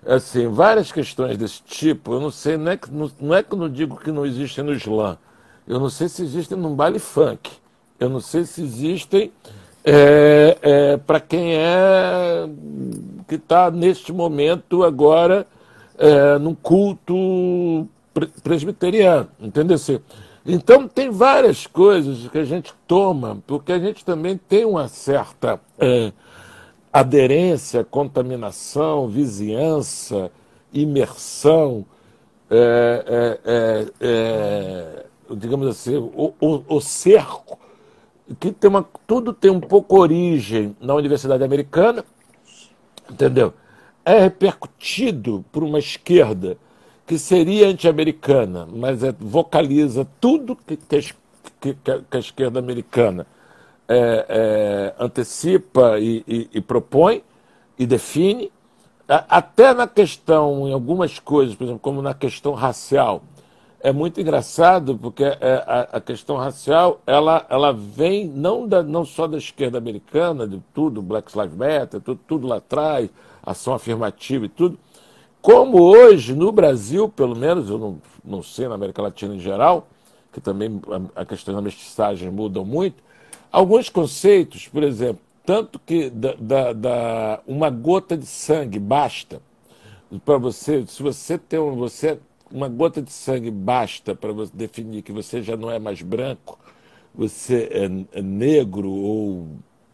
Assim, várias questões desse tipo, eu não sei, não é, que, não, não é que eu não digo que não existem no slam, eu não sei se existem num baile funk, eu não sei se existem é, é, para quem é que está neste momento agora é, num culto presbiteriano, entendeu? Então, tem várias coisas que a gente toma, porque a gente também tem uma certa é, aderência, contaminação, vizinhança, imersão, é, é, é, é digamos assim, o, o, o, cerco, que tem uma, tudo tem um pouco origem na Universidade Americana, entendeu? é repercutido por uma esquerda que seria anti-americana, mas é, vocaliza tudo que, que, que, que, a esquerda americana é, é, antecipa e, e, e, propõe e define, até na questão, em algumas coisas, por exemplo, como na questão racial, é muito engraçado porque é, a, a, questão racial ela, ela vem não, da, não só da esquerda americana, de tudo, Black Lives Matter, tudo, tudo lá atrás, ação afirmativa e tudo. Como hoje, no Brasil, pelo menos, eu não, não sei, na América Latina em geral, que também a, a questão da mestiçagem mudam muito, alguns conceitos, por exemplo, tanto que da, da, da uma gota de sangue basta para você, se você tem um, você uma gota de sangue basta para você definir que você já não é mais branco, você é, é negro ou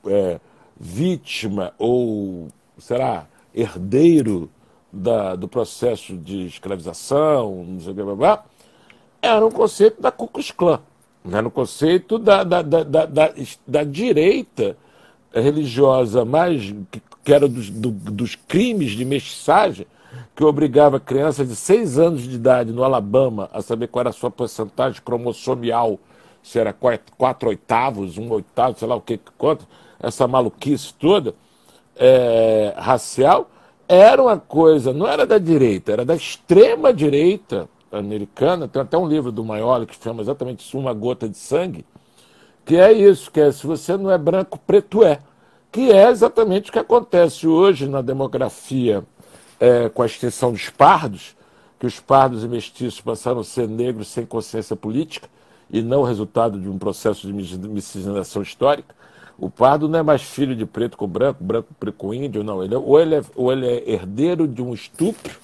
é, vítima ou será herdeiro da, do processo de escravização, não sei o que, blá, blá, era um conceito da Ku Klux Klan, era um conceito da, da, da, da, direita religiosa mais que, era dos, do, dos crimes de mestiçagem, que obrigava crianças de seis anos de idade no Alabama a saber qual era a sua porcentagem cromossomial, se era quatro, oitavos, um oitavo, sei lá o que, quanto, essa maluquice toda é, racial era uma coisa, não era da direita, era da extrema direita americana. Tem até um livro do Maiola que chama exatamente Uma Gota de Sangue, que é isso, que é se você não é branco, preto é. Que é exatamente o que acontece hoje na demografia é, com a extinção dos pardos, que os pardos e mestiços passaram a ser negros sem consciência política e não resultado de um processo de miscigenação histórica. O pardo não é mais filho de preto com branco, branco com índio, não. Ele é, ou, ele é, ou ele é herdeiro de um estupro,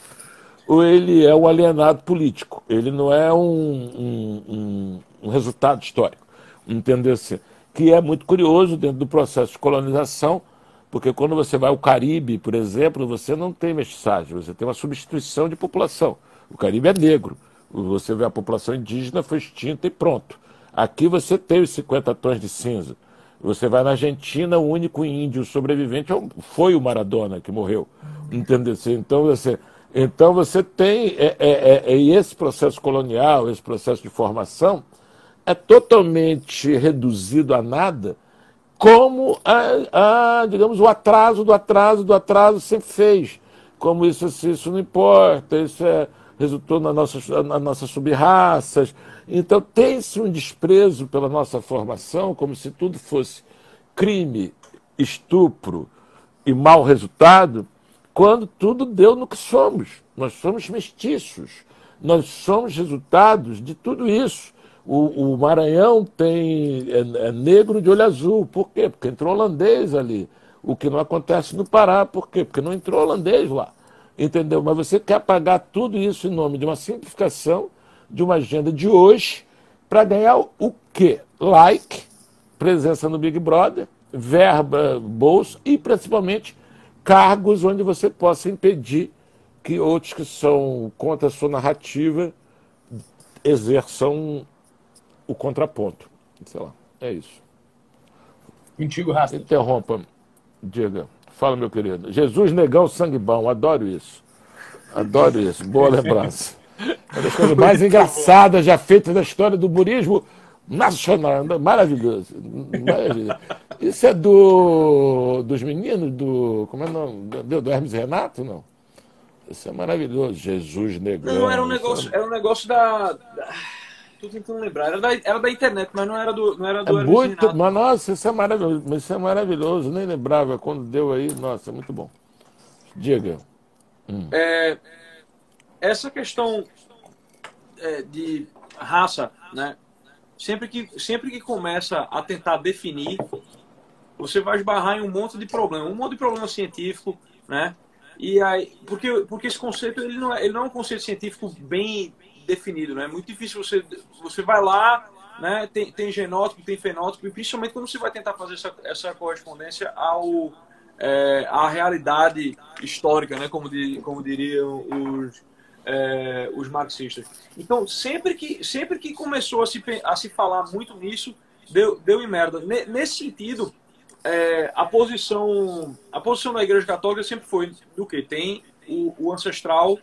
ele é um alienado político. Ele não é um, um, um, um resultado histórico. Entendeu? Assim, que é muito curioso dentro do processo de colonização, porque quando você vai ao Caribe, por exemplo, você não tem mestiçagem, você tem uma substituição de população. O Caribe é negro. Você vê a população indígena foi extinta e pronto. Aqui você tem os 50 tons de cinza. Você vai na Argentina, o único índio sobrevivente é foi o Maradona que morreu. Entendeu? Então você, então você tem é, é, é, é, esse processo colonial, esse processo de formação é totalmente reduzido a nada, como a, a, digamos o atraso do atraso do atraso sempre fez. Como isso, isso não importa, isso é, resultou nas nossas, nas nossas subraças, então, tem-se um desprezo pela nossa formação, como se tudo fosse crime, estupro e mau resultado, quando tudo deu no que somos. Nós somos mestiços, nós somos resultados de tudo isso. O, o Maranhão tem é, é negro de olho azul. Por quê? Porque entrou holandês ali. O que não acontece no Pará. Por quê? Porque não entrou holandês lá. Entendeu? Mas você quer pagar tudo isso em nome de uma simplificação de uma agenda de hoje para ganhar o quê? Like, presença no Big Brother, verba, bolso e principalmente cargos onde você possa impedir que outros que são contra a sua narrativa exerçam o contraponto. Sei lá, é isso. Contigo, Rasta. Interrompa, diga. Fala, meu querido. Jesus Negão Sangue Bom, adoro isso. Adoro isso. Boa lembrança. Uma das coisas mais (laughs) engraçadas já feitas da história do burismo nacional. Maravilhoso. Maravilhoso. Isso é do dos meninos do. Como é o nome? Do, do Hermes Renato, não? Isso é maravilhoso. Jesus negro. Não, era um negócio, era um negócio da. da... Tô tentando lembrar. Era da, era da internet, mas não era do, não era do é Hermes muito, Renato. Mas nossa, isso é maravilhoso. Isso é maravilhoso. Nem lembrava quando deu aí. Nossa, é muito bom. Diga. Hum. É, essa questão é, de raça, né? Sempre que, sempre que começa a tentar definir, você vai esbarrar em um monte de problema, um monte de problema científico, né? E aí, porque, porque esse conceito ele não, é, ele não é um conceito científico bem definido, né? É muito difícil você você vai lá, né? Tem, tem genótipo, tem fenótipo, e principalmente quando você vai tentar fazer essa, essa correspondência ao é, à realidade histórica, né? Como, de, como diriam os é, os marxistas. Então, sempre que, sempre que começou a se, a se falar muito nisso, deu, deu em merda. Nesse sentido, é, a posição a posição da Igreja Católica sempre foi do que tem o, o, ancestral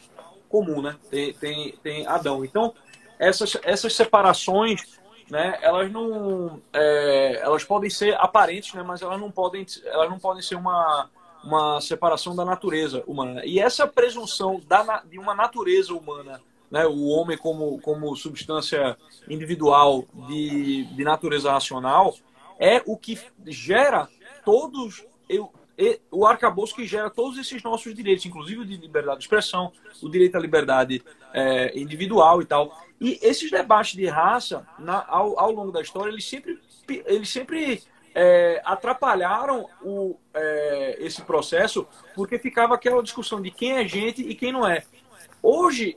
comum, né? Tem, tem, tem Adão. Então, essas, essas separações, né? Elas não, é, elas podem ser aparentes, né? Mas elas não podem, elas não podem ser uma uma separação da natureza humana. E essa presunção da, de uma natureza humana, né, o homem como, como substância individual de, de natureza racional, é o que gera todos eu, o arcabouço que gera todos esses nossos direitos, inclusive o de liberdade de expressão, o direito à liberdade é, individual e tal. E esses debates de raça, na, ao, ao longo da história, eles sempre, eles sempre é, atrapalharam o, é, esse processo porque ficava aquela discussão de quem é gente e quem não é. Hoje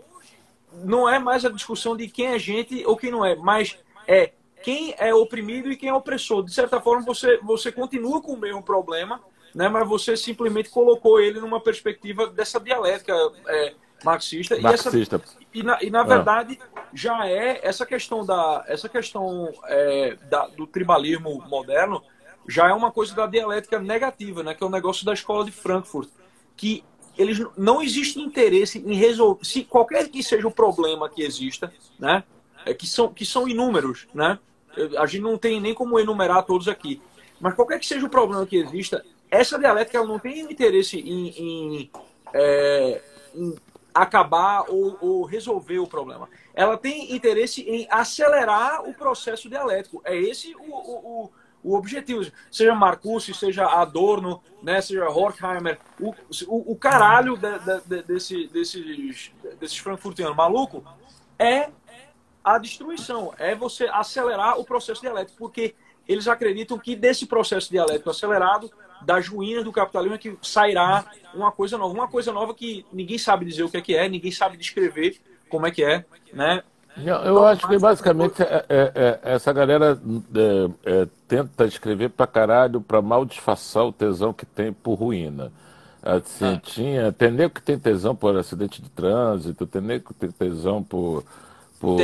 não é mais a discussão de quem é gente ou quem não é, mas é quem é oprimido e quem é opressor. De certa forma, você, você continua com o mesmo problema, né, mas você simplesmente colocou ele numa perspectiva dessa dialética é, marxista. marxista. E, essa, e, na, e na verdade já é essa questão da essa questão é, da, do tribalismo moderno já é uma coisa da dialética negativa, né? Que é o negócio da escola de Frankfurt, que eles não existe interesse em resolver se qualquer que seja o problema que exista, né? É, que são que são inúmeros, né? A gente não tem nem como enumerar todos aqui, mas qualquer que seja o problema que exista, essa dialética ela não tem interesse em, em, é, em acabar ou, ou, resolver o problema. Ela tem interesse em acelerar o processo dialético. É esse o, o, o objetivo, seja Marcuse, seja Adorno, né, seja Horkheimer, o, o, o caralho de, de, de, desse, desses, desses frankfurtianos maluco é a destruição, é você acelerar o processo dialético, porque eles acreditam que desse processo dialético acelerado, das ruínas do capitalismo, é que sairá uma coisa nova. Uma coisa nova que ninguém sabe dizer o que é, que é ninguém sabe descrever como é que é, né? Eu acho que basicamente é, é, é, essa galera é, é, tenta escrever pra caralho pra mal disfarçar o tesão que tem por ruína. Assim, tinha, tem nego que tem tesão por acidente de trânsito, tem nego que tem tesão por, por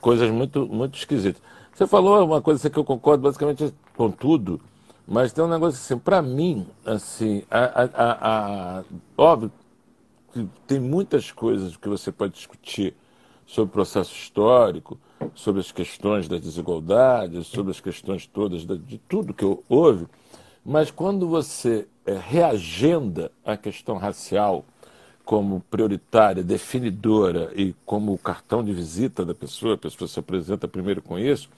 coisas muito, muito esquisitas. Você falou uma coisa que eu concordo basicamente com tudo, mas tem um negócio assim, para mim, assim, a, a, a, óbvio que tem muitas coisas que você pode discutir sobre o processo histórico, sobre as questões das desigualdades, sobre as questões todas de tudo que houve, mas quando você é, reagenda a questão racial como prioritária, definidora e como o cartão de visita da pessoa, a pessoa se apresenta primeiro com isso,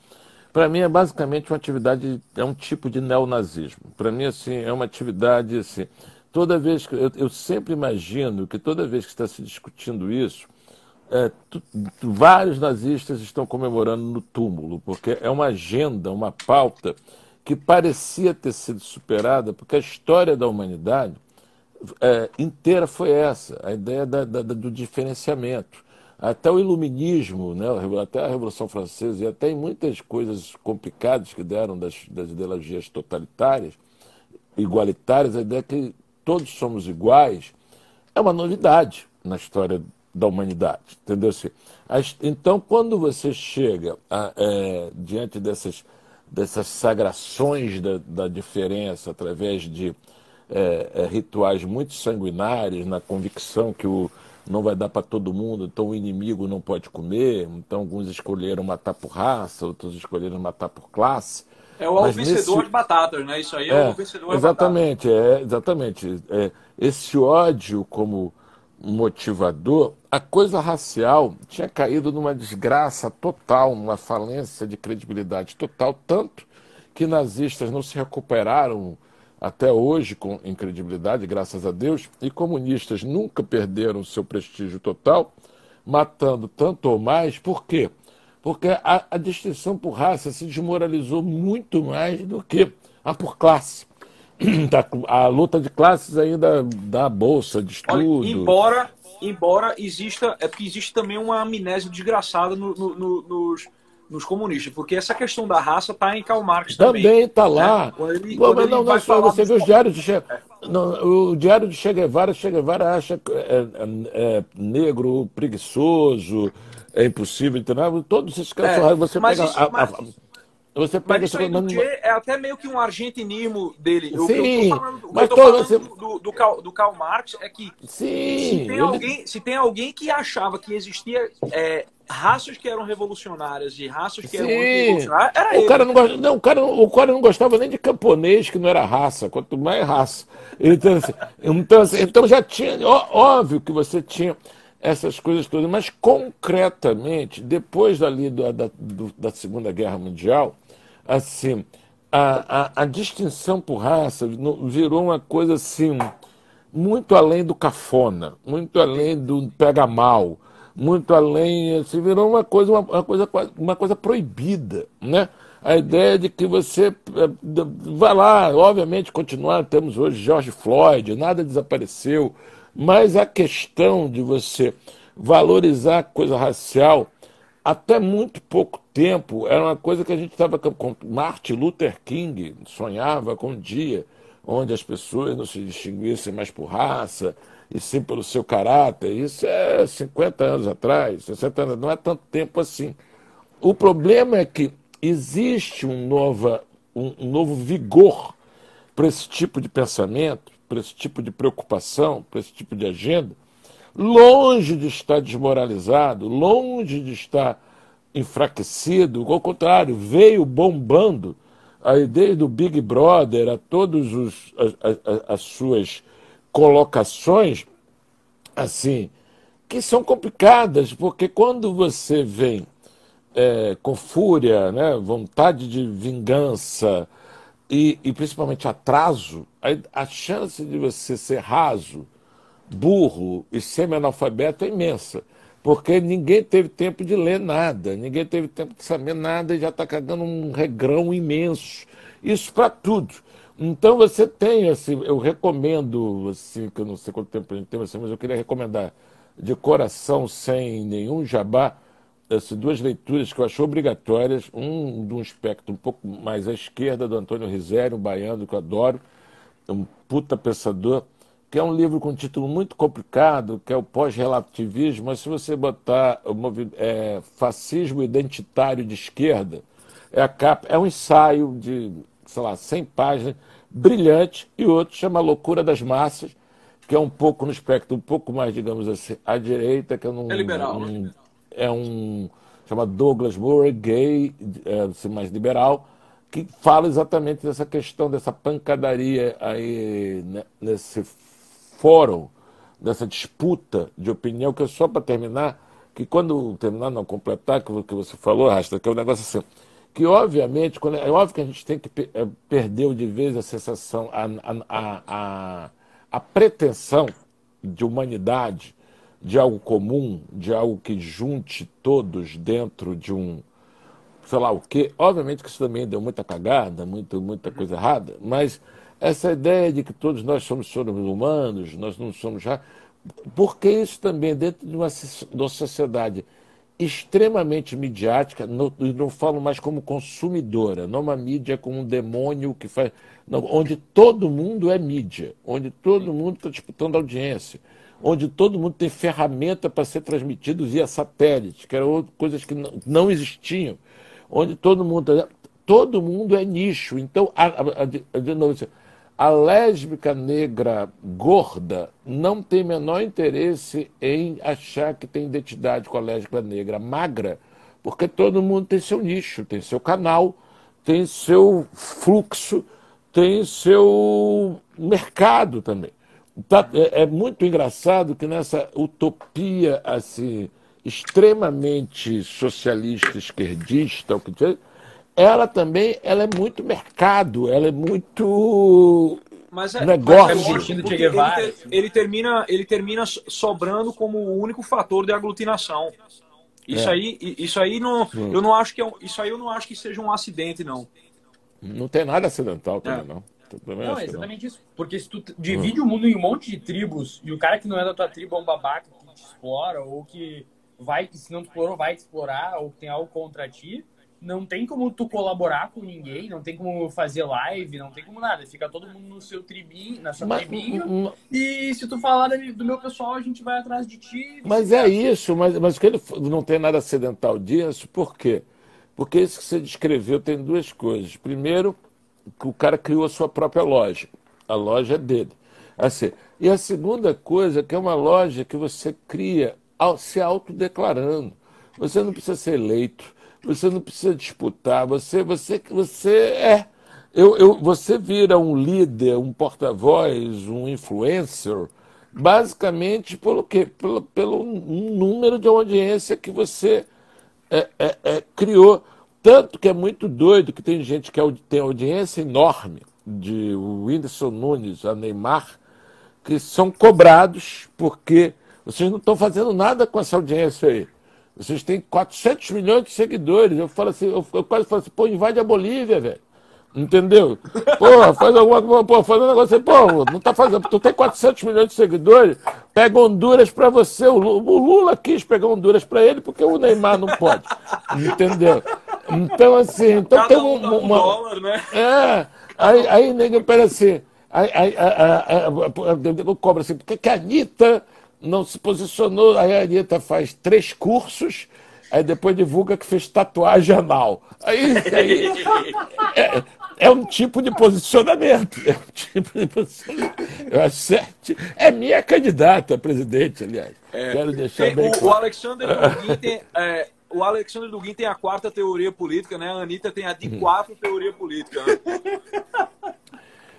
para mim é basicamente uma atividade, é um tipo de neonazismo. Para mim, assim, é uma atividade, assim, toda vez que, eu, eu sempre imagino que toda vez que está se discutindo isso, é, tu, tu, vários nazistas estão comemorando no túmulo, porque é uma agenda, uma pauta que parecia ter sido superada, porque a história da humanidade é, inteira foi essa, a ideia da, da, do diferenciamento até o iluminismo, né, até a Revolução Francesa e até em muitas coisas complicadas que deram das, das ideologias totalitárias, igualitárias, a ideia que todos somos iguais é uma novidade na história da humanidade, entendeu? Assim, então, quando você chega a, é, diante dessas, dessas sagrações da, da diferença através de é, é, rituais muito sanguinários, na convicção que o não vai dar para todo mundo, então o inimigo não pode comer. Então alguns escolheram matar por raça, outros escolheram matar por classe. É o Mas vencedor nesse... de batatas, né? Isso aí é, é o vencedor exatamente, de batatas. É, exatamente. É, esse ódio como motivador, a coisa racial tinha caído numa desgraça total, numa falência de credibilidade total, tanto que nazistas não se recuperaram até hoje com incredibilidade, graças a Deus, e comunistas nunca perderam seu prestígio total, matando tanto ou mais, por quê? Porque a, a distinção por raça se desmoralizou muito mais do que a por classe. (clears throat) A luta de classes ainda dá bolsa de estudo. Olha, embora, embora exista, é porque existe também uma amnésia desgraçada no, no, no, nos nos comunistas, porque essa questão da raça está em Karl Marx também. Também está lá. Né? Quando ele, quando não, não, só, você vê os diários de che... não, o diário de Che Guevara, Che Guevara acha é, é, é negro, preguiçoso, é impossível, entendeu? Todos esses caras, é, você pega isso, a, mas... a, você pega mas isso aí do che é até meio que um argentinismo dele. Sim, eu, falando, mas você... do, do, Karl, do Karl Marx é que Sim, se, tem alguém, se tem alguém que achava que existia é, raças que eram revolucionárias e raças que Sim. eram era o ele. Cara não, gost... não, o, cara, o cara não gostava nem de camponês, que não era raça, quanto mais raça. Então, assim, então, assim, então já tinha, óbvio que você tinha essas coisas todas, mas concretamente, depois dali da, da, da Segunda Guerra Mundial, assim, a, a, a distinção por raça virou uma coisa assim, muito além do cafona, muito além do pega mal, muito além, assim, virou uma coisa, uma, uma, coisa, uma coisa proibida, né? A ideia de que você eh, vai lá, obviamente, continuar, temos hoje George Floyd, nada desapareceu, mas a questão de você valorizar a coisa racial até muito pouco tempo era uma coisa que a gente estava com Martin Luther King sonhava com um dia onde as pessoas não se distinguissem mais por raça e sim pelo seu caráter. Isso é 50 anos atrás, 60 anos, não é tanto tempo assim. O problema é que existe um, nova, um, novo vigor para esse tipo de pensamento, para esse tipo de preocupação, para esse tipo de agenda, longe de estar desmoralizado, longe de estar enfraquecido, ao contrário, veio bombando aí desde o Big Brother a todas as, as suas colocações assim que são complicadas, porque quando você vem é, com fúria, né, vontade de vingança e, e principalmente atraso, a, a chance de você ser raso, burro e semi-analfabeto é imensa. Porque ninguém teve tempo de ler nada, ninguém teve tempo de saber nada e já está cagando um regrão imenso. Isso para tudo. Então você tem, assim, eu recomendo, assim, que eu não sei quanto tempo a gente tem, assim, mas eu queria recomendar de coração, sem nenhum jabá, essas duas leituras que eu acho obrigatórias, um de um espectro um pouco mais à esquerda, do Antônio Rizério, um baiano que eu adoro, um puta pensador, que é um livro com um título muito complicado, que é o pós-relativismo, mas se você botar o é, fascismo identitário de esquerda, é, a capa, é um ensaio de, sei lá, 100 páginas, brilhante, e outro chama Loucura das Massas, que é um pouco no espectro, um pouco mais, digamos assim, à direita, que é um... É liberal. Um, é um chama Douglas Murray, gay, é, assim, mais liberal, que fala exatamente dessa questão, dessa pancadaria aí né, nesse fórum, dessa disputa de opinião, que é só para terminar, que quando terminar, não completar, que o que você falou, Rasta, que é um negócio assim, que obviamente, quando, é óbvio que a gente tem que é, perder de vez a sensação, a, a, a, a pretensão de humanidade, de algo comum, de algo que junte todos dentro de um, sei lá o quê. Obviamente que isso também deu muita cagada, muita, muita coisa errada, mas essa ideia de que todos nós somos seres humanos, nós não somos já. Porque isso também, dentro de uma, de uma sociedade extremamente midiática, não, não falo mais como consumidora, não uma mídia como um demônio que faz. Não, onde todo mundo é mídia, onde todo mundo está disputando audiência, onde todo mundo tem ferramenta para ser transmitido via satélite, que eram coisas que não, não existiam, onde todo mundo. Todo mundo é nicho. Então, a, a, a, de novo, assim, a lésbica negra gorda não tem menor interesse em achar que tem identidade com a lésbica negra magra, porque todo mundo tem seu nicho, tem seu canal, tem seu fluxo, tem seu mercado também. Tá, é, é, muito engraçado que nessa utopia assim extremamente socialista, esquerdista, o que ela também ela é muito mercado, ela é muito mas é, negócio. Mas é ele, ele, ele, termina, ele termina sobrando como o único fator de aglutinação. Isso é. aí, isso aí não, eu não acho que é um, isso aí eu não acho que seja um acidente não. Não tem nada acidental também é. não. Não, é exatamente não. isso. Porque se tu divide hum. o mundo em um monte de tribos e o cara que não é da tua tribo é um babaca que te explora ou que vai, se não te explorou, vai te explorar ou tem algo contra ti, não tem como tu colaborar com ninguém, não tem como fazer live, não tem como nada. Fica todo mundo no seu tribinho, na sua mas, tribinho. Mas, e se tu falar do meu pessoal, a gente vai atrás de ti. Mas é isso, mas, mas que ele não tem nada acidental disso, por quê? Porque isso que você descreveu tem duas coisas. Primeiro, que o cara criou a sua própria loja. A loja é dele. Assim, e a segunda coisa, que é uma loja que você cria se autodeclarando. Você não precisa ser eleito você não precisa disputar, você, você, você é. Eu, eu, você vira um líder, um porta-voz, um influencer, basicamente pelo quê? Pelo, pelo número de audiência que você é, é, é, criou. Tanto que é muito doido que tem gente que tem audiência enorme, de Whindersson Nunes a Neymar, que são cobrados porque vocês não estão fazendo nada com essa audiência aí. Vocês têm 400 milhões de seguidores. Eu falo assim, eu, eu quase falo assim, pô, invade a Bolívia, velho. Entendeu? Pô, faz alguma coisa, pô, faz um negócio assim, pô, não tá fazendo. Tu tem 400 milhões de seguidores, pega Honduras pra você. O Lula quis pegar Honduras pra ele porque o Neymar não pode. Entendeu? Então, assim, então Cada tem um, uma. Um dólar, né? É, aí, aí nego, pera assim. Aí, aí, aí, aí, aí, cobra assim, porque que a Anitta não se posicionou. Aí a Anitta faz três cursos, aí depois divulga que fez tatuagem anal. Aí, aí é, é, um tipo de posicionamento. É um tipo de posicionamento. Eu acho certo. É minha candidata a presidente, aliás. É, Quero deixar tem, bem o, claro. o Alexander Dugin tem. É, o Alexandre Dugin tem a quarta teoria política, né? A Anitta tem a de quatro teoria política. Né?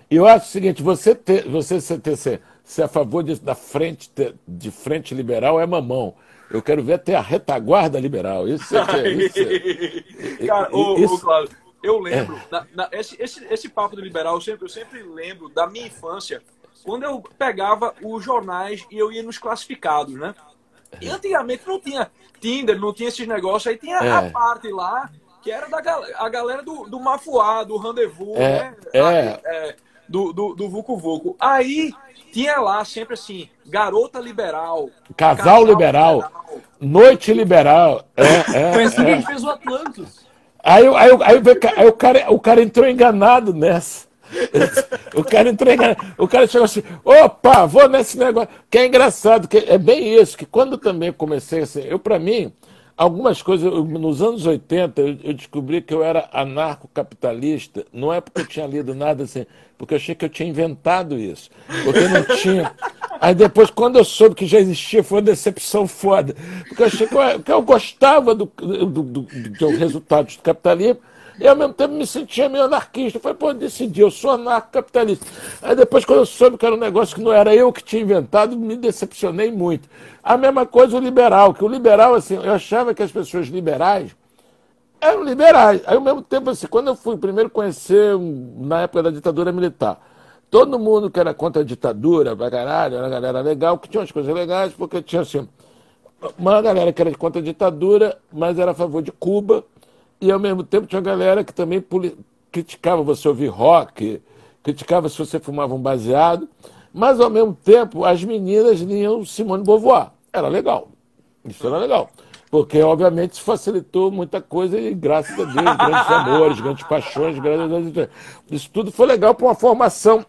Eu acho o seguinte, você ter, você ter, ser, ser a favor de, da frente, de frente liberal é mamão. Eu quero ver até a retaguarda liberal. Isso é. Isso é (laughs) Cara, ô, isso... Ô, Cláudio, eu lembro, é. na, na, esse, esse, esse papo do liberal, eu sempre, eu sempre lembro da minha infância, quando eu pegava os jornais e eu ia nos classificados, né? E antigamente não tinha Tinder, não tinha esses negócios, aí tinha é. a parte lá que era da a galera do, do Mafuá, do Rendezvous, é. né? É. é do, do, do Vucu Vucu. Aí tinha lá sempre assim, garota liberal. Casal, casal liberal, liberal, Noite liberal. É, é, Foi assim é. que a gente fez o Atlantis. Aí, aí, aí, aí, o, cara, o cara entrou enganado nessa. O cara entrou enganado. O cara chegou assim, opa, vou nesse negócio. Que é engraçado, que é bem isso, que quando também comecei assim, eu para mim, algumas coisas, nos anos 80, eu, eu, descobri que eu era anarcocapitalista, não é porque eu tinha lido nada assim, porque eu achei que eu tinha inventado isso. Porque não tinha. Aí depois, quando eu soube que já existia, foi uma decepção foda. Porque eu achei que eu, que eu gostava do, do, do, do, do resultado do capitalismo e ao mesmo tempo me sentia meio anarquista. Eu falei, pô, eu decidi, eu sou anarcocapitalista. Aí depois, quando eu soube que era um negócio que não era eu que tinha inventado, me decepcionei muito. A mesma coisa o liberal, que o liberal, assim, eu achava que as pessoas liberais eram liberais. Aí, ao mesmo tempo, assim, quando eu fui primeiro conhecer, na época da ditadura militar, todo mundo que era contra a ditadura, pra caralho, era uma galera legal, que tinha umas coisas legais, porque tinha, assim, uma galera que era contra a ditadura, mas era a favor de Cuba, e ao mesmo tempo tinha uma galera que também criticava você ouvir rock, criticava se você fumava um baseado, mas ao mesmo tempo as meninas liam Simone Beauvoir. Era legal. Isso era legal. Porque, obviamente, facilitou muita coisa e, graças a Deus, grandes amores, grandes paixões, grandes... Isso tudo foi legal para uma formação.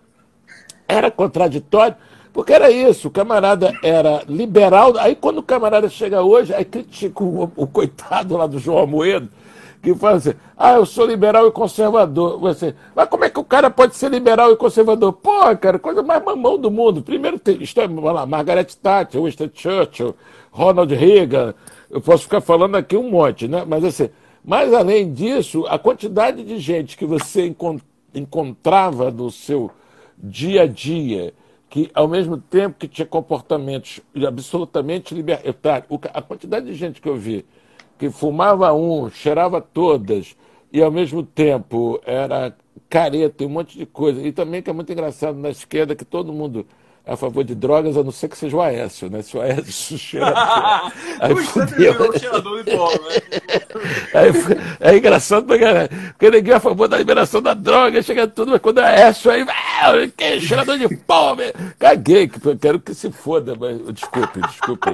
Era contraditório, porque era isso, o camarada era liberal. Aí, quando o camarada chega hoje, aí critica o, o coitado lá do João Amoedo, que fala assim, ah, eu sou liberal e conservador. Você, mas como é que o cara pode ser liberal e conservador? Pô, cara, coisa mais mamão do mundo. Primeiro tem, é, lá, Margaret Thatcher, Winston Churchill, Ronald Reagan, eu posso ficar falando aqui um monte, né? Mas assim, mas além disso, a quantidade de gente que você encontrava no seu dia a dia, que ao mesmo tempo que tinha comportamentos absolutamente libertários, a quantidade de gente que eu vi que fumava um, cheirava todas, e ao mesmo tempo era careta e um monte de coisa. E também que é muito engraçado na esquerda que todo mundo a favor de drogas, a não ser que seja o Aécio, né? Se o Aécio cheira. (laughs) aí fudeu. Né? aí, é engraçado pra caralho. Porque ninguém é a favor da liberação da droga, chega tudo, mas quando é Aécio aí, ah, que cheirador de pó, caguei, quero que se foda, mas desculpe, desculpe.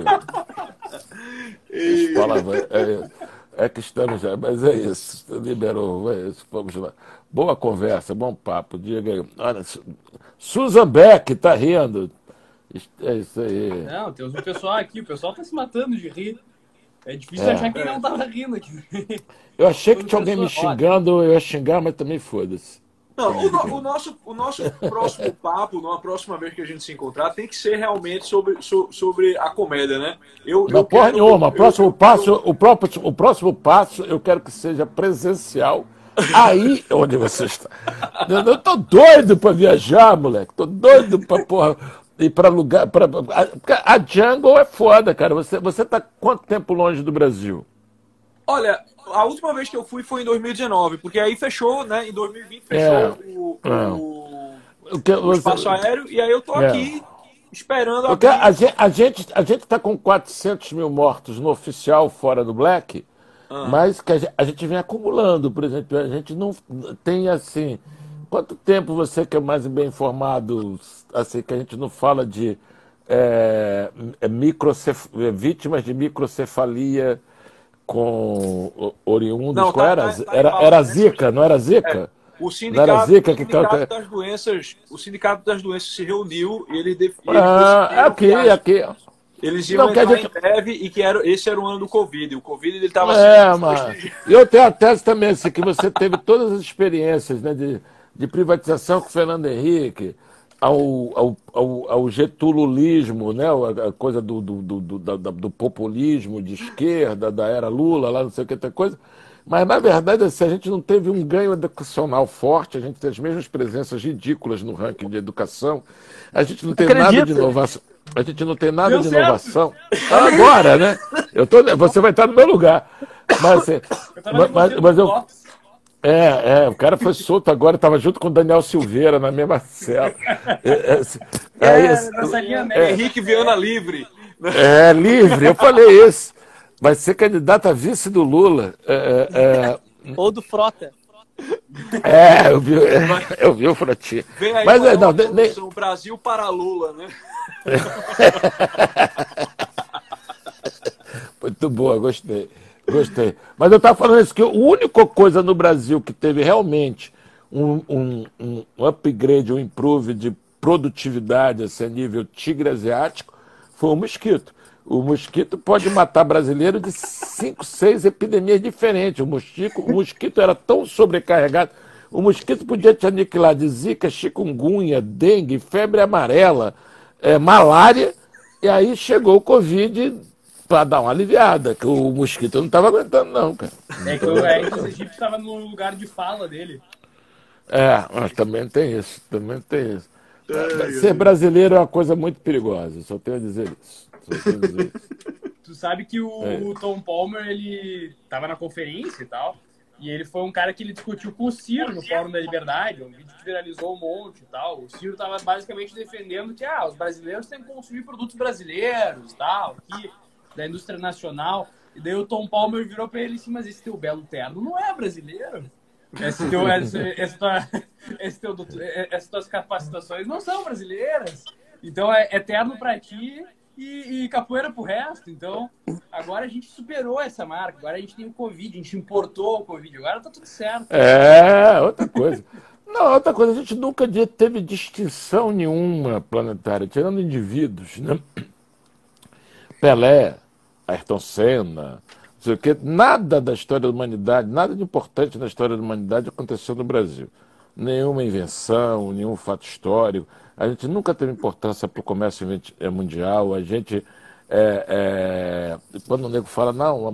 É, é, que estamos já, mas é isso. Liberou, é isso, vamos lá. Boa conversa, bom papo. Diga aí. Olha, Susan Beck está rindo. É isso aí. Não, temos um pessoal aqui, o pessoal está se matando de rir. É difícil é. achar quem não estava rindo aqui. Eu achei que tinha alguém me xingando, eu ia xingar, mas também foda-se. Não, o, o, nosso, o nosso próximo (laughs) papo, numa próxima vez que a gente se encontrar, tem que ser realmente sobre, sobre a comédia, né? Eu, não, eu porra quero, nenhuma. Eu, próximo eu, passo, O, próprio, o próximo passo eu quero que seja presencial. Aí onde você está. Eu, eu tô doido para viajar, moleque. Tô doido para porra. Ir para lugar. Pra, a, a Jungle é foda, cara. Você, você tá quanto tempo longe do Brasil? Olha, a última vez que eu fui foi em 2019, porque aí fechou, né? Em 2020 fechou é, o, é. o, o, espaço aéreo, e aí eu tô é. aqui esperando porque a, a, gente, a gente a gente está com 400 mil mortos no oficial fora do Black, ah. mas que a gente, a gente vem acumulando, por exemplo, a gente não tem assim. Quanto tempo você que é mais bem informado, assim, que a gente não fala de é, é microcef... vítimas de microcefalia com oriundos. Não, tá, era? Tá, tá era, era Zika, não era Zika? É. O sindicato, era Zika, o sindicato das doenças, o sindicato das doenças se reuniu e ele definiu. Ah, aqui, aqui. Eles iam não, entrar gente... em breve e que era, esse era o ano do Covid. O Covid ele estava é, mas... Eu tenho a tese também, assim, que você teve todas as experiências né, de, de privatização com o Fernando Henrique, ao, ao, ao, ao getulismo, né? a coisa do, do, do, do, do populismo de esquerda, da era Lula, lá não sei o que, outra coisa. Mas, na verdade, assim, a gente não teve um ganho educacional forte, a gente tem as mesmas presenças ridículas no ranking de educação, a gente não tem Acredito. nada de inovação. A gente não tem nada Deu de certo. inovação. Agora, né? Eu tô, você vai estar no meu lugar. Mas, assim, mas, mas, mas eu. É, é, o cara foi solto agora, estava junto com o Daniel Silveira na mesma cela. É, é, assim, é, é, é, Henrique Viana livre. É, livre, eu falei isso. Vai ser candidato a vice do Lula. É, é, Ou do Frota. É, eu vi, eu vi o Frotinho. Vem aí Mas, não, nem... o Brasil para Lula, né? (laughs) Muito boa, gostei. Gostei. Mas eu estava falando isso, que a única coisa no Brasil que teve realmente um, um, um upgrade, um improve de produtividade assim, a nível tigre asiático foi o mosquito. O mosquito pode matar brasileiro de cinco, seis epidemias diferentes. O mosquito, o mosquito era tão sobrecarregado. O mosquito podia te aniquilar de zika, chikungunya, dengue, febre amarela, é, malária. E aí chegou o Covid para dar uma aliviada, que o mosquito não estava aguentando, não, cara. É que o, é que o Egito estava no lugar de fala dele. É, mas também tem isso, também tem isso. É, Ser brasileiro é uma coisa muito perigosa, só tenho a dizer isso. (laughs) tu sabe que o, é. o, Tom Palmer, ele tava na conferência e tal, e ele foi um cara que ele discutiu com o Ciro no Fórum da Liberdade, um vídeo que viralizou um monte e tal. O Ciro tava basicamente defendendo que, ah, os brasileiros têm que consumir produtos brasileiros tal, que, da indústria nacional. E daí o Tom Palmer virou pra ele assim, mas esse teu belo terno não é brasileiro? Esse teu, esse, esse tua, esse teu, essas tuas capacitações não são brasileiras. Então é eterno para ti e, e capoeira pro resto. Então, agora a gente superou essa marca. Agora a gente tem o Covid, a gente importou o Covid. Agora tá tudo certo. É, outra coisa. Não, outra coisa, a gente nunca teve distinção nenhuma planetária, tirando indivíduos, né? Pelé, Ayrton Senna, não sei o quê, nada da história da humanidade, nada de importante na história da humanidade aconteceu no Brasil. Nenhuma invenção, nenhum fato histórico. A gente nunca teve importância para o comércio eh, mundial. A gente, é, é, quando o nego fala, não,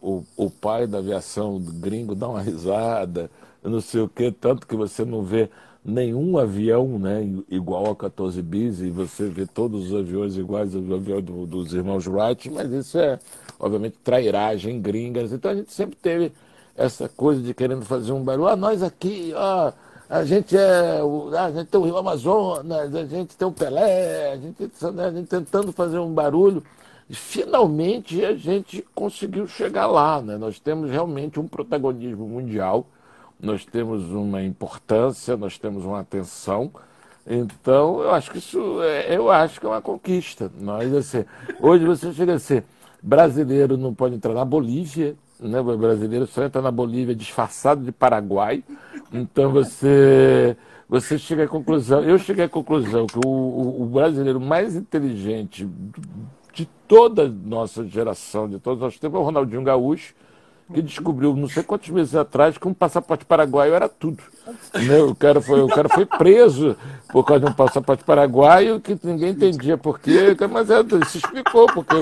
o, o, pai da aviação gringo dá uma risada, não sei o quê, tanto que você não vê nenhum avião né, igual a 14 bis e você vê todos os aviões iguais ao avião do, dos irmãos Wright, mas isso é, obviamente, trairagem gringas. Então a gente sempre teve essa coisa de querendo fazer um barulho. Ah, nós aqui, ah, a gente é. A gente tem o Rio Amazonas, a gente tem o Pelé, a gente, né, a gente tentando fazer um barulho. E finalmente a gente conseguiu chegar lá. Né? Nós temos realmente um protagonismo mundial, nós temos uma importância, nós temos uma atenção. Então, eu acho que isso é, eu acho que é uma conquista. Nós, assim, hoje você chega a ser brasileiro não pode entrar na Bolívia, né? O brasileiro só entra na Bolívia disfarçado de Paraguai. Então você, você chega à conclusão, eu cheguei à conclusão que o, o, o brasileiro mais inteligente de toda a nossa geração, de todos nós tempos, é o Ronaldinho Gaúcho, que descobriu, não sei quantos meses atrás, que um passaporte paraguaio era tudo. Né? O, cara foi, o cara foi preso por causa de um passaporte paraguaio que ninguém entendia por quê, mas é, se explicou, porque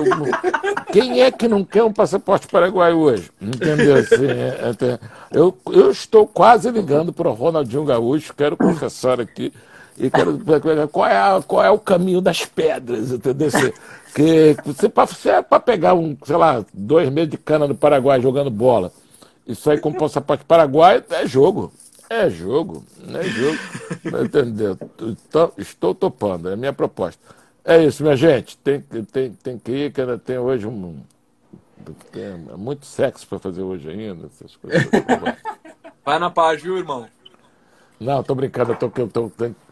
quem é que não quer um passaporte paraguaio hoje? Entendeu? Assim, é, é, eu, eu estou quase ligando para o Ronaldinho Gaúcho, quero confessar aqui, e quero qual é, qual é o caminho das pedras, entendeu? Que você, você é para pegar um, sei lá, dois meses de cana no Paraguai jogando bola. Isso aí com passaporte paraguaio é jogo. É jogo, é jogo. Entendeu? Então, estou topando, é a minha proposta. É isso, minha gente. Tem, tem, tem que ir, que ainda tem hoje um. Tem muito sexo para fazer hoje ainda. Essas coisas. Vai na paz, viu, irmão? Não, tô brincando, eu tô, eu tô,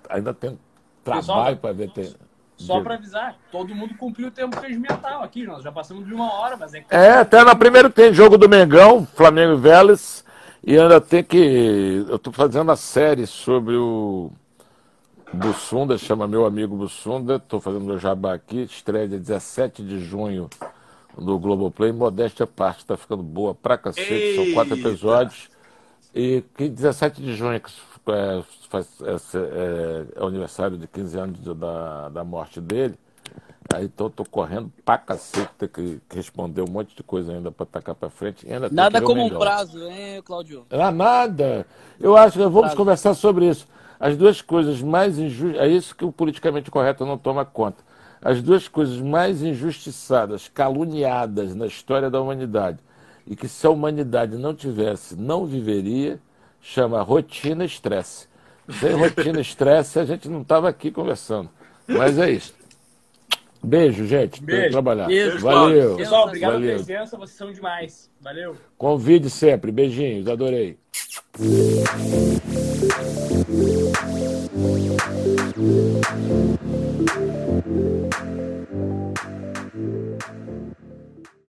ainda tem trabalho para ver. Tem... Só para avisar, todo mundo cumpriu o tempo regimental aqui, nós já passamos de uma hora, mas é É, até no primeiro tem jogo do Mengão, Flamengo e Vélez, e ainda tem que. Eu estou fazendo a série sobre o Bussunda, chama meu amigo Bussunda, estou fazendo meu jabá aqui, estreia dia 17 de junho no Globoplay, modéstia parte, está ficando boa pra cacete, Eita. são quatro episódios. E que 17 de junho, que é, faz, é, é, o aniversário de 15 anos de, da, da morte dele. Aí tô, tô correndo pra cacete, ter que, que responder um monte de coisa ainda pra tacar pra frente. nada como um prazo, hein, Claudio? Ah, nada. Eu acho que vamos prazo. conversar sobre isso. As duas coisas mais injustas, é isso que o politicamente correto não toma conta. as duas coisas mais injustiçadas, caluniadas na história da humanidade, e que se a humanidade não tivesse, não viveria, chama rotina estresse. Sem rotina estresse, a gente não estava aqui conversando. Mas é isso. Beijo, gente. Beijo. trabalhar. Beijo, Valeu. Pessoal, obrigado Valeu. pela presença. Vocês são demais. Valeu. Convide sempre. Beijinhos. Adorei.